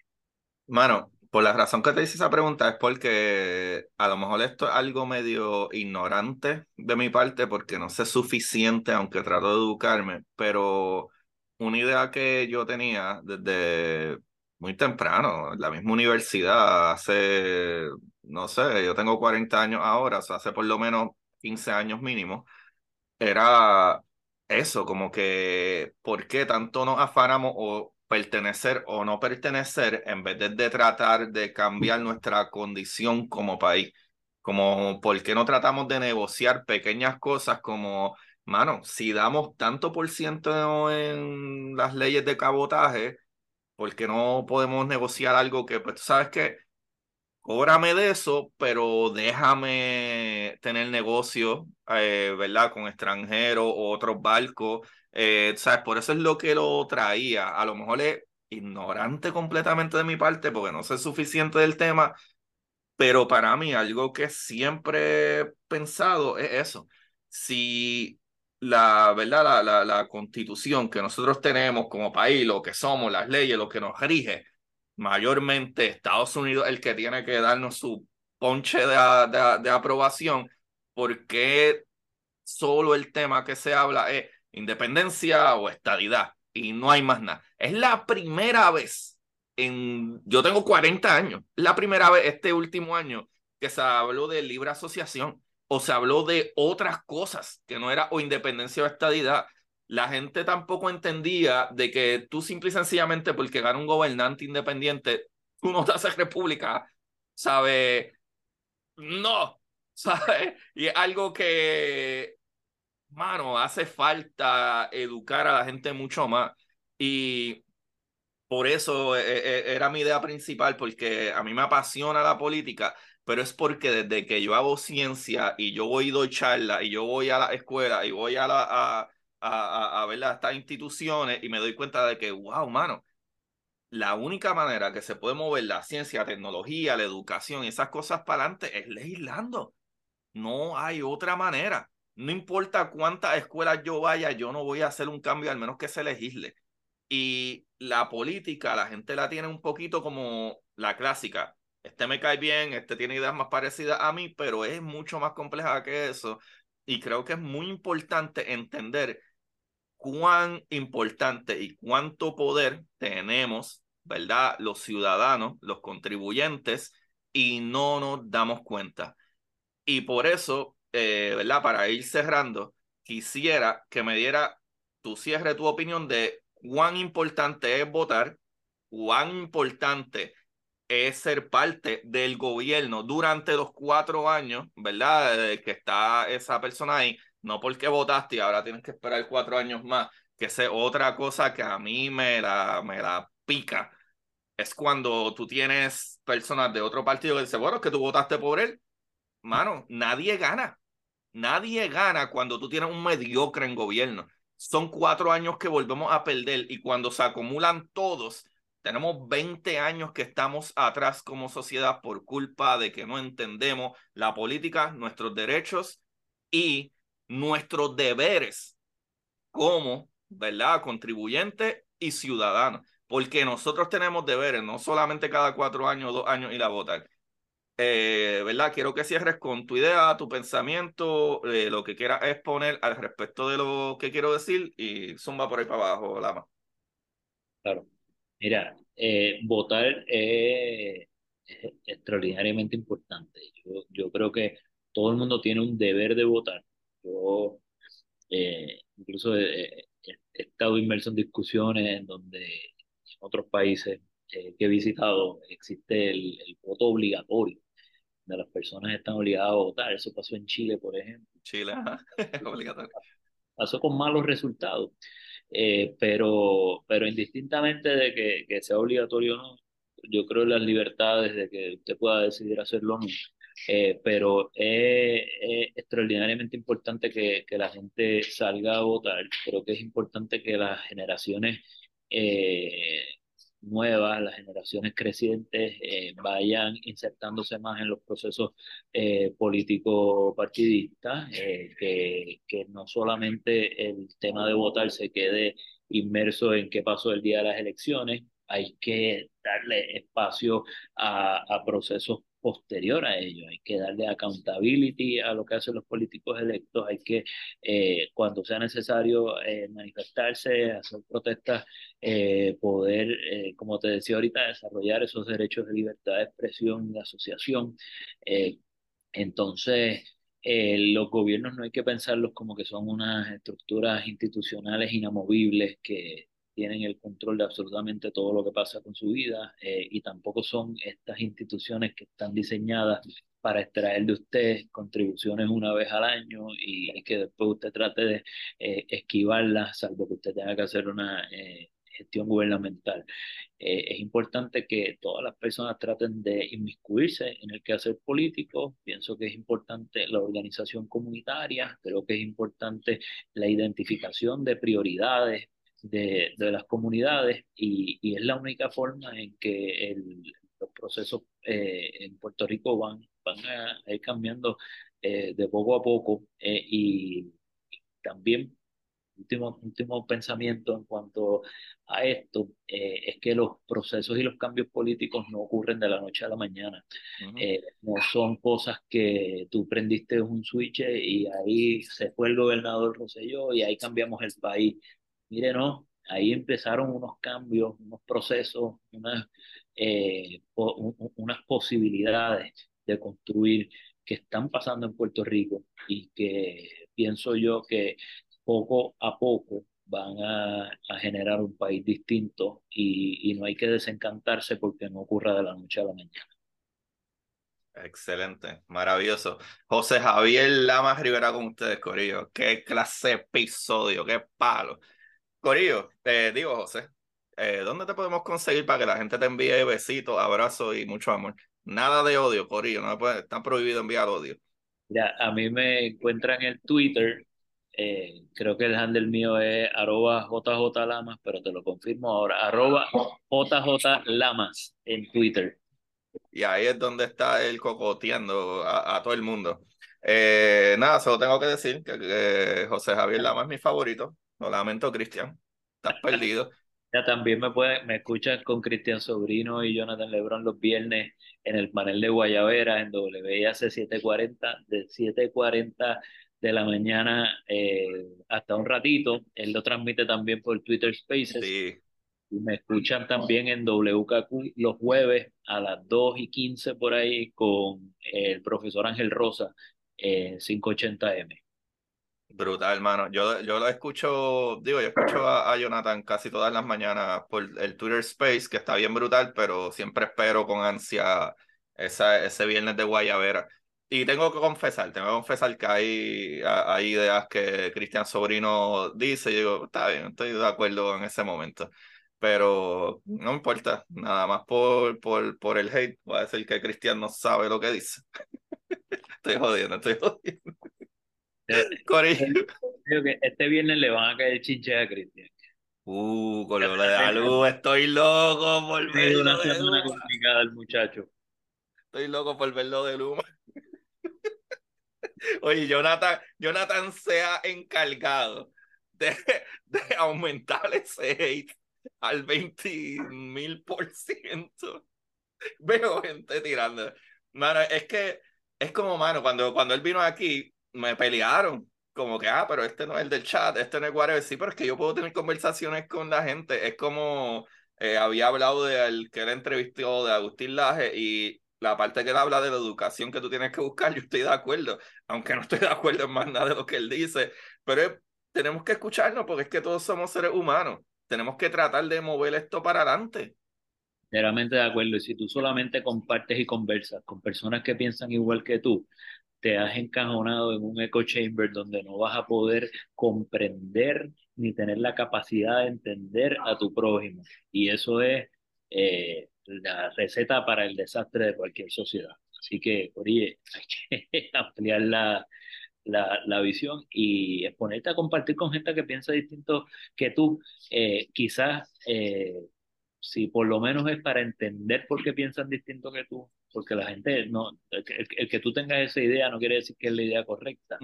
Mano, por la razón que te hice esa pregunta es porque a lo mejor esto es algo medio ignorante de mi parte porque no sé suficiente, aunque trato de educarme, pero una idea que yo tenía desde muy temprano, en la misma universidad, hace, no sé, yo tengo 40 años ahora, o sea, hace por lo menos 15 años mínimo, era eso, como que, ¿por qué tanto nos afanamos o pertenecer o no pertenecer en vez de, tratar de cambiar nuestra condición como país. Como, ¿por qué no tratamos de negociar pequeñas cosas como, mano, si damos tanto por ciento en las leyes de cabotaje, ¿por qué no podemos negociar algo que, pues, tú sabes que cóbrame de eso, pero déjame tener negocio, eh, ¿verdad? Con extranjeros o otros barcos eh, ¿sabes? Por eso es lo que lo traía. A lo mejor es ignorante completamente de mi parte porque no sé suficiente del tema, pero para mí algo que siempre he pensado es eso. Si la, ¿verdad? La, la, la constitución que nosotros tenemos como país, lo que somos, las leyes, lo que nos rige, mayormente Estados Unidos el que tiene que darnos su ponche de, de, aprobación, porque solo el tema que se habla es independencia o estadidad, y no hay más nada. Es la primera vez en, yo tengo 40 años, la primera vez este último año que se habló de libre asociación o se habló de otras cosas que no era o independencia o estadidad. La gente tampoco entendía de que tú simple y sencillamente porque gana un gobernante independiente, tú no te haces república, ¿sabes? No, ¿sabes? Y es algo que mano, hace falta educar a la gente mucho más. Y por eso eh, eh, era mi idea principal, porque a mí me apasiona la política, pero es porque desde que yo hago ciencia y yo voy y doy charla y yo voy a la escuela y voy a, la, a, a, a ver estas instituciones y me doy cuenta de que, wow, mano, la única manera que se puede mover la ciencia, la tecnología, la educación y esas cosas para adelante es legislando. No hay otra manera. No importa cuántas escuelas yo vaya, yo no voy a hacer un cambio al menos que se legisle. Y la política, la gente la tiene un poquito como la clásica. Este me cae bien, este tiene ideas más parecidas a mí, pero es mucho más compleja que eso. Y creo que es muy importante entender cuán importante y cuánto poder tenemos, ¿verdad? Los ciudadanos, los contribuyentes, y no nos damos cuenta. Y por eso eh, ¿verdad? Para ir cerrando, quisiera que me diera tu cierre, tu opinión de cuán importante es votar, cuán importante es ser parte del gobierno durante los cuatro años, ¿verdad? que está esa persona ahí, no porque votaste y ahora tienes que esperar cuatro años más, que es otra cosa que a mí me la, me la pica. Es cuando tú tienes personas de otro partido que dicen, bueno, es que tú votaste por él, mano, nadie gana. Nadie gana cuando tú tienes un mediocre en gobierno. Son cuatro años que volvemos a perder y cuando se acumulan todos, tenemos 20 años que estamos atrás como sociedad por culpa de que no entendemos la política, nuestros derechos y nuestros deberes como, ¿verdad?, contribuyente y ciudadano. Porque nosotros tenemos deberes, no solamente cada cuatro años, dos años ir a votar. Eh, ¿Verdad? Quiero que cierres con tu idea, tu pensamiento, eh, lo que quieras exponer al respecto de lo que quiero decir y zumba por ahí para abajo, Lama. Claro. Mira, eh, votar es, extraordinariamente importante. Yo, yo, creo que todo el mundo tiene un deber de votar. Yo eh, incluso he, estado inmerso en discusiones en donde en otros países eh, que he visitado existe el, voto obligatorio, donde las personas están obligadas a votar. Eso pasó en Chile, por ejemplo. Chile, obligatorio. Pasó con malos resultados. Eh, pero, pero indistintamente de que, que, sea obligatorio o no, yo creo en las libertades de que usted pueda decidir hacerlo o no. Eh, pero es, extraordinariamente importante que, que, la gente salga a votar. Creo que es importante que las generaciones eh, nuevas, las generaciones crecientes eh, vayan insertándose más en los procesos políticos partidistas, que, que no solamente el tema de votar se quede inmerso en qué pasó el día de las elecciones, hay que darle espacio a, a procesos posterior a ello. Hay que darle accountability a lo que hacen los políticos electos, hay que, eh, cuando sea necesario, eh, manifestarse, hacer protestas, eh, poder, como te decía ahorita, desarrollar esos derechos de libertad de expresión y de asociación. entonces, los gobiernos no hay que pensarlos como que son unas estructuras institucionales inamovibles que tienen el control de absolutamente todo lo que pasa con su vida eh, y tampoco son estas instituciones que están diseñadas para extraer de usted contribuciones una vez al año y, que después usted trate de eh, esquivarlas, salvo que usted tenga que hacer una eh, gestión gubernamental. es importante que todas las personas traten de inmiscuirse en el quehacer político. Pienso que es importante la organización comunitaria, creo que es importante la identificación de prioridades de, de las comunidades y, y, es la única forma en que el, los procesos eh, en Puerto Rico van, van a ir cambiando eh, de poco a poco eh, y, también último, último pensamiento en cuanto a esto es que los procesos y los cambios políticos no ocurren de la noche a la mañana. no son cosas que tú prendiste un switch y ahí se fue el gobernador Rosselló y ahí cambiamos el país. Mire, no, ahí empezaron unos cambios, unos procesos, unas, eh, unas posibilidades de construir que están pasando en Puerto Rico y que pienso yo que poco a poco van a, generar un país distinto y, y, no hay que desencantarse porque no ocurra de la noche a la mañana. Excelente, maravilloso. José Javier Lamas Rivera con ustedes, Corillo. Qué clase de episodio, qué palo. Corillo, te digo, José, eh, ¿dónde te podemos conseguir para que la gente te envíe besitos, abrazos y mucho amor? Nada de odio, Corillo, no puede, está prohibido enviar odio. Ya, a mí me encuentran en Twitter, eh, creo que el handle mío es arroba jjlamas, pero te lo confirmo ahora, arroba jjlamas en Twitter. Y ahí es donde está él cocoteando a, todo el mundo. Eh, nada, solo tengo que decir que José Javier Lama es mi favorito. Lo lamento, Cristian. Estás perdido. Ya también me puede, me escuchan con Cristian Sobrino y Jonathan Lebron los viernes en el panel de Guayavera en WIAC 740, de 740 de la mañana eh, hasta un ratito. Él lo transmite también por Twitter Spaces. Sí. Y me escuchan también en WKQ los jueves a las 2 y 15 por ahí con el profesor Ángel Rosa en 580M. Brutal, hermano. Yo, yo lo escucho, digo, yo escucho a, Jonathan casi todas las mañanas por el Twitter Space, que está bien brutal, pero siempre espero con ansia esa, ese viernes de Guayavera. Y tengo que confesar, tengo que confesar que hay, hay ideas que Cristian Sobrino dice, y digo, está bien, estoy de acuerdo en ese momento. Pero no importa, nada más por, por, por el hate, voy a decir que Cristian no sabe lo que dice. estoy jodiendo, estoy jodiendo. Creo que este viernes le van a caer chinche a Cristian. Uh, con lo de la luz, estoy loco por verlo. una complicada el muchacho. Estoy loco por verlo de Luma. Oye, Jonathan, Jonathan sea encargado de, de aumentar ese hate al 20 mil por ciento. Veo gente tirando. Mano, es que es como, mano, cuando, cuando él vino aquí, me pelearon. Como que, ah, pero este no es el del chat, este no es whatever. Sí, pero es que yo puedo tener conversaciones con la gente. Es como eh, había hablado del que él entrevistó de Agustín Laje y la parte que él habla de la educación que tú tienes que buscar, yo estoy de acuerdo, aunque no estoy de acuerdo en más nada de lo que él dice, pero tenemos que escucharnos porque es que todos somos seres humanos, tenemos que tratar de mover esto para adelante. Enteramente de acuerdo, y si tú solamente compartes y conversas con personas que piensan igual que tú, te has encajonado en un echo chamber donde no vas a poder comprender ni tener la capacidad de entender a tu prójimo. Y eso es eh, la receta para el desastre de cualquier sociedad. Así que, oye, hay que ampliar la, la, la, visión y exponerte a compartir con gente que piensa distinto que tú. Eh, quizás, eh, si por lo menos es para entender por qué piensan distinto que tú, porque la gente no, el, que tú tengas esa idea no quiere decir que es la idea correcta.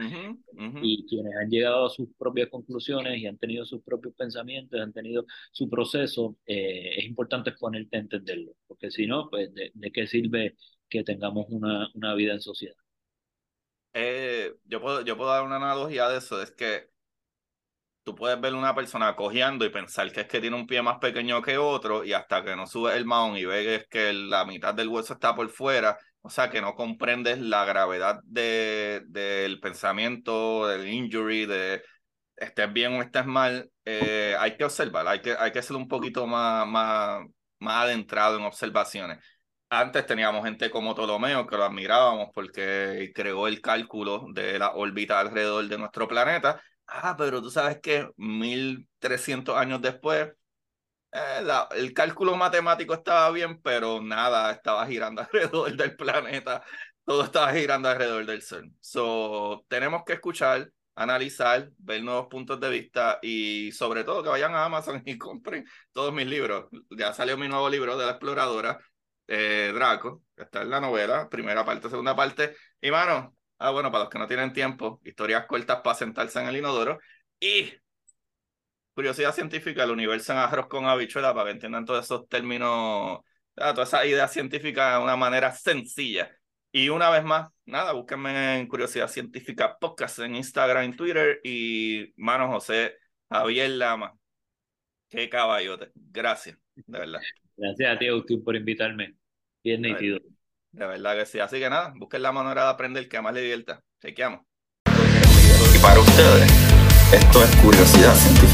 Y quienes han llegado a sus propias conclusiones y han tenido sus propios pensamientos, han tenido su proceso, eh, es importante exponerte a entenderlo, porque si no, pues de, qué sirve que tengamos una, una vida en sociedad. Eh, yo, puedo, yo puedo dar una analogía de eso, es que tú puedes ver una persona cojeando y pensar que es que tiene un pie más pequeño que otro y hasta que no subes el maón y ves que la mitad del hueso está por fuera, o sea que no comprendes la gravedad de, del pensamiento, del injury, de estés bien o estés mal, eh, hay que observar, hay que, hay que ser un poquito más, más, más adentrado en observaciones. Antes teníamos gente como Ptolomeo que lo admirábamos porque creó el cálculo de la órbita alrededor de nuestro planeta Ah, pero tú sabes que 1300 años después, eh, el cálculo matemático estaba bien, pero nada estaba girando alrededor del planeta, todo estaba girando alrededor del Sol. So, tenemos que escuchar, analizar, ver nuevos puntos de vista y sobre todo que vayan a Amazon y compren todos mis libros. Ya salió mi nuevo libro de la exploradora, eh, Draco, que está en la novela, primera parte, segunda parte. Y mano, Ah, bueno, para los que no tienen tiempo, historias cortas para sentarse en el inodoro. Y curiosidad científica, el universo en arroz con habichuela, para que entiendan todos esos términos, todas esas ideas científicas de una manera sencilla. Y una vez más, nada, búsquenme en Curiosidad Científica Podcast en Instagram, en Twitter y mano José Javier Lama. Qué caballote. Gracias, de verdad. Gracias a ti, Agustín, por invitarme. Bien nítido. De verdad que sí. Así que nada, busquen la manera de aprender que más le divierta. Chequeamos. Y para ustedes, esto es curiosidad científica.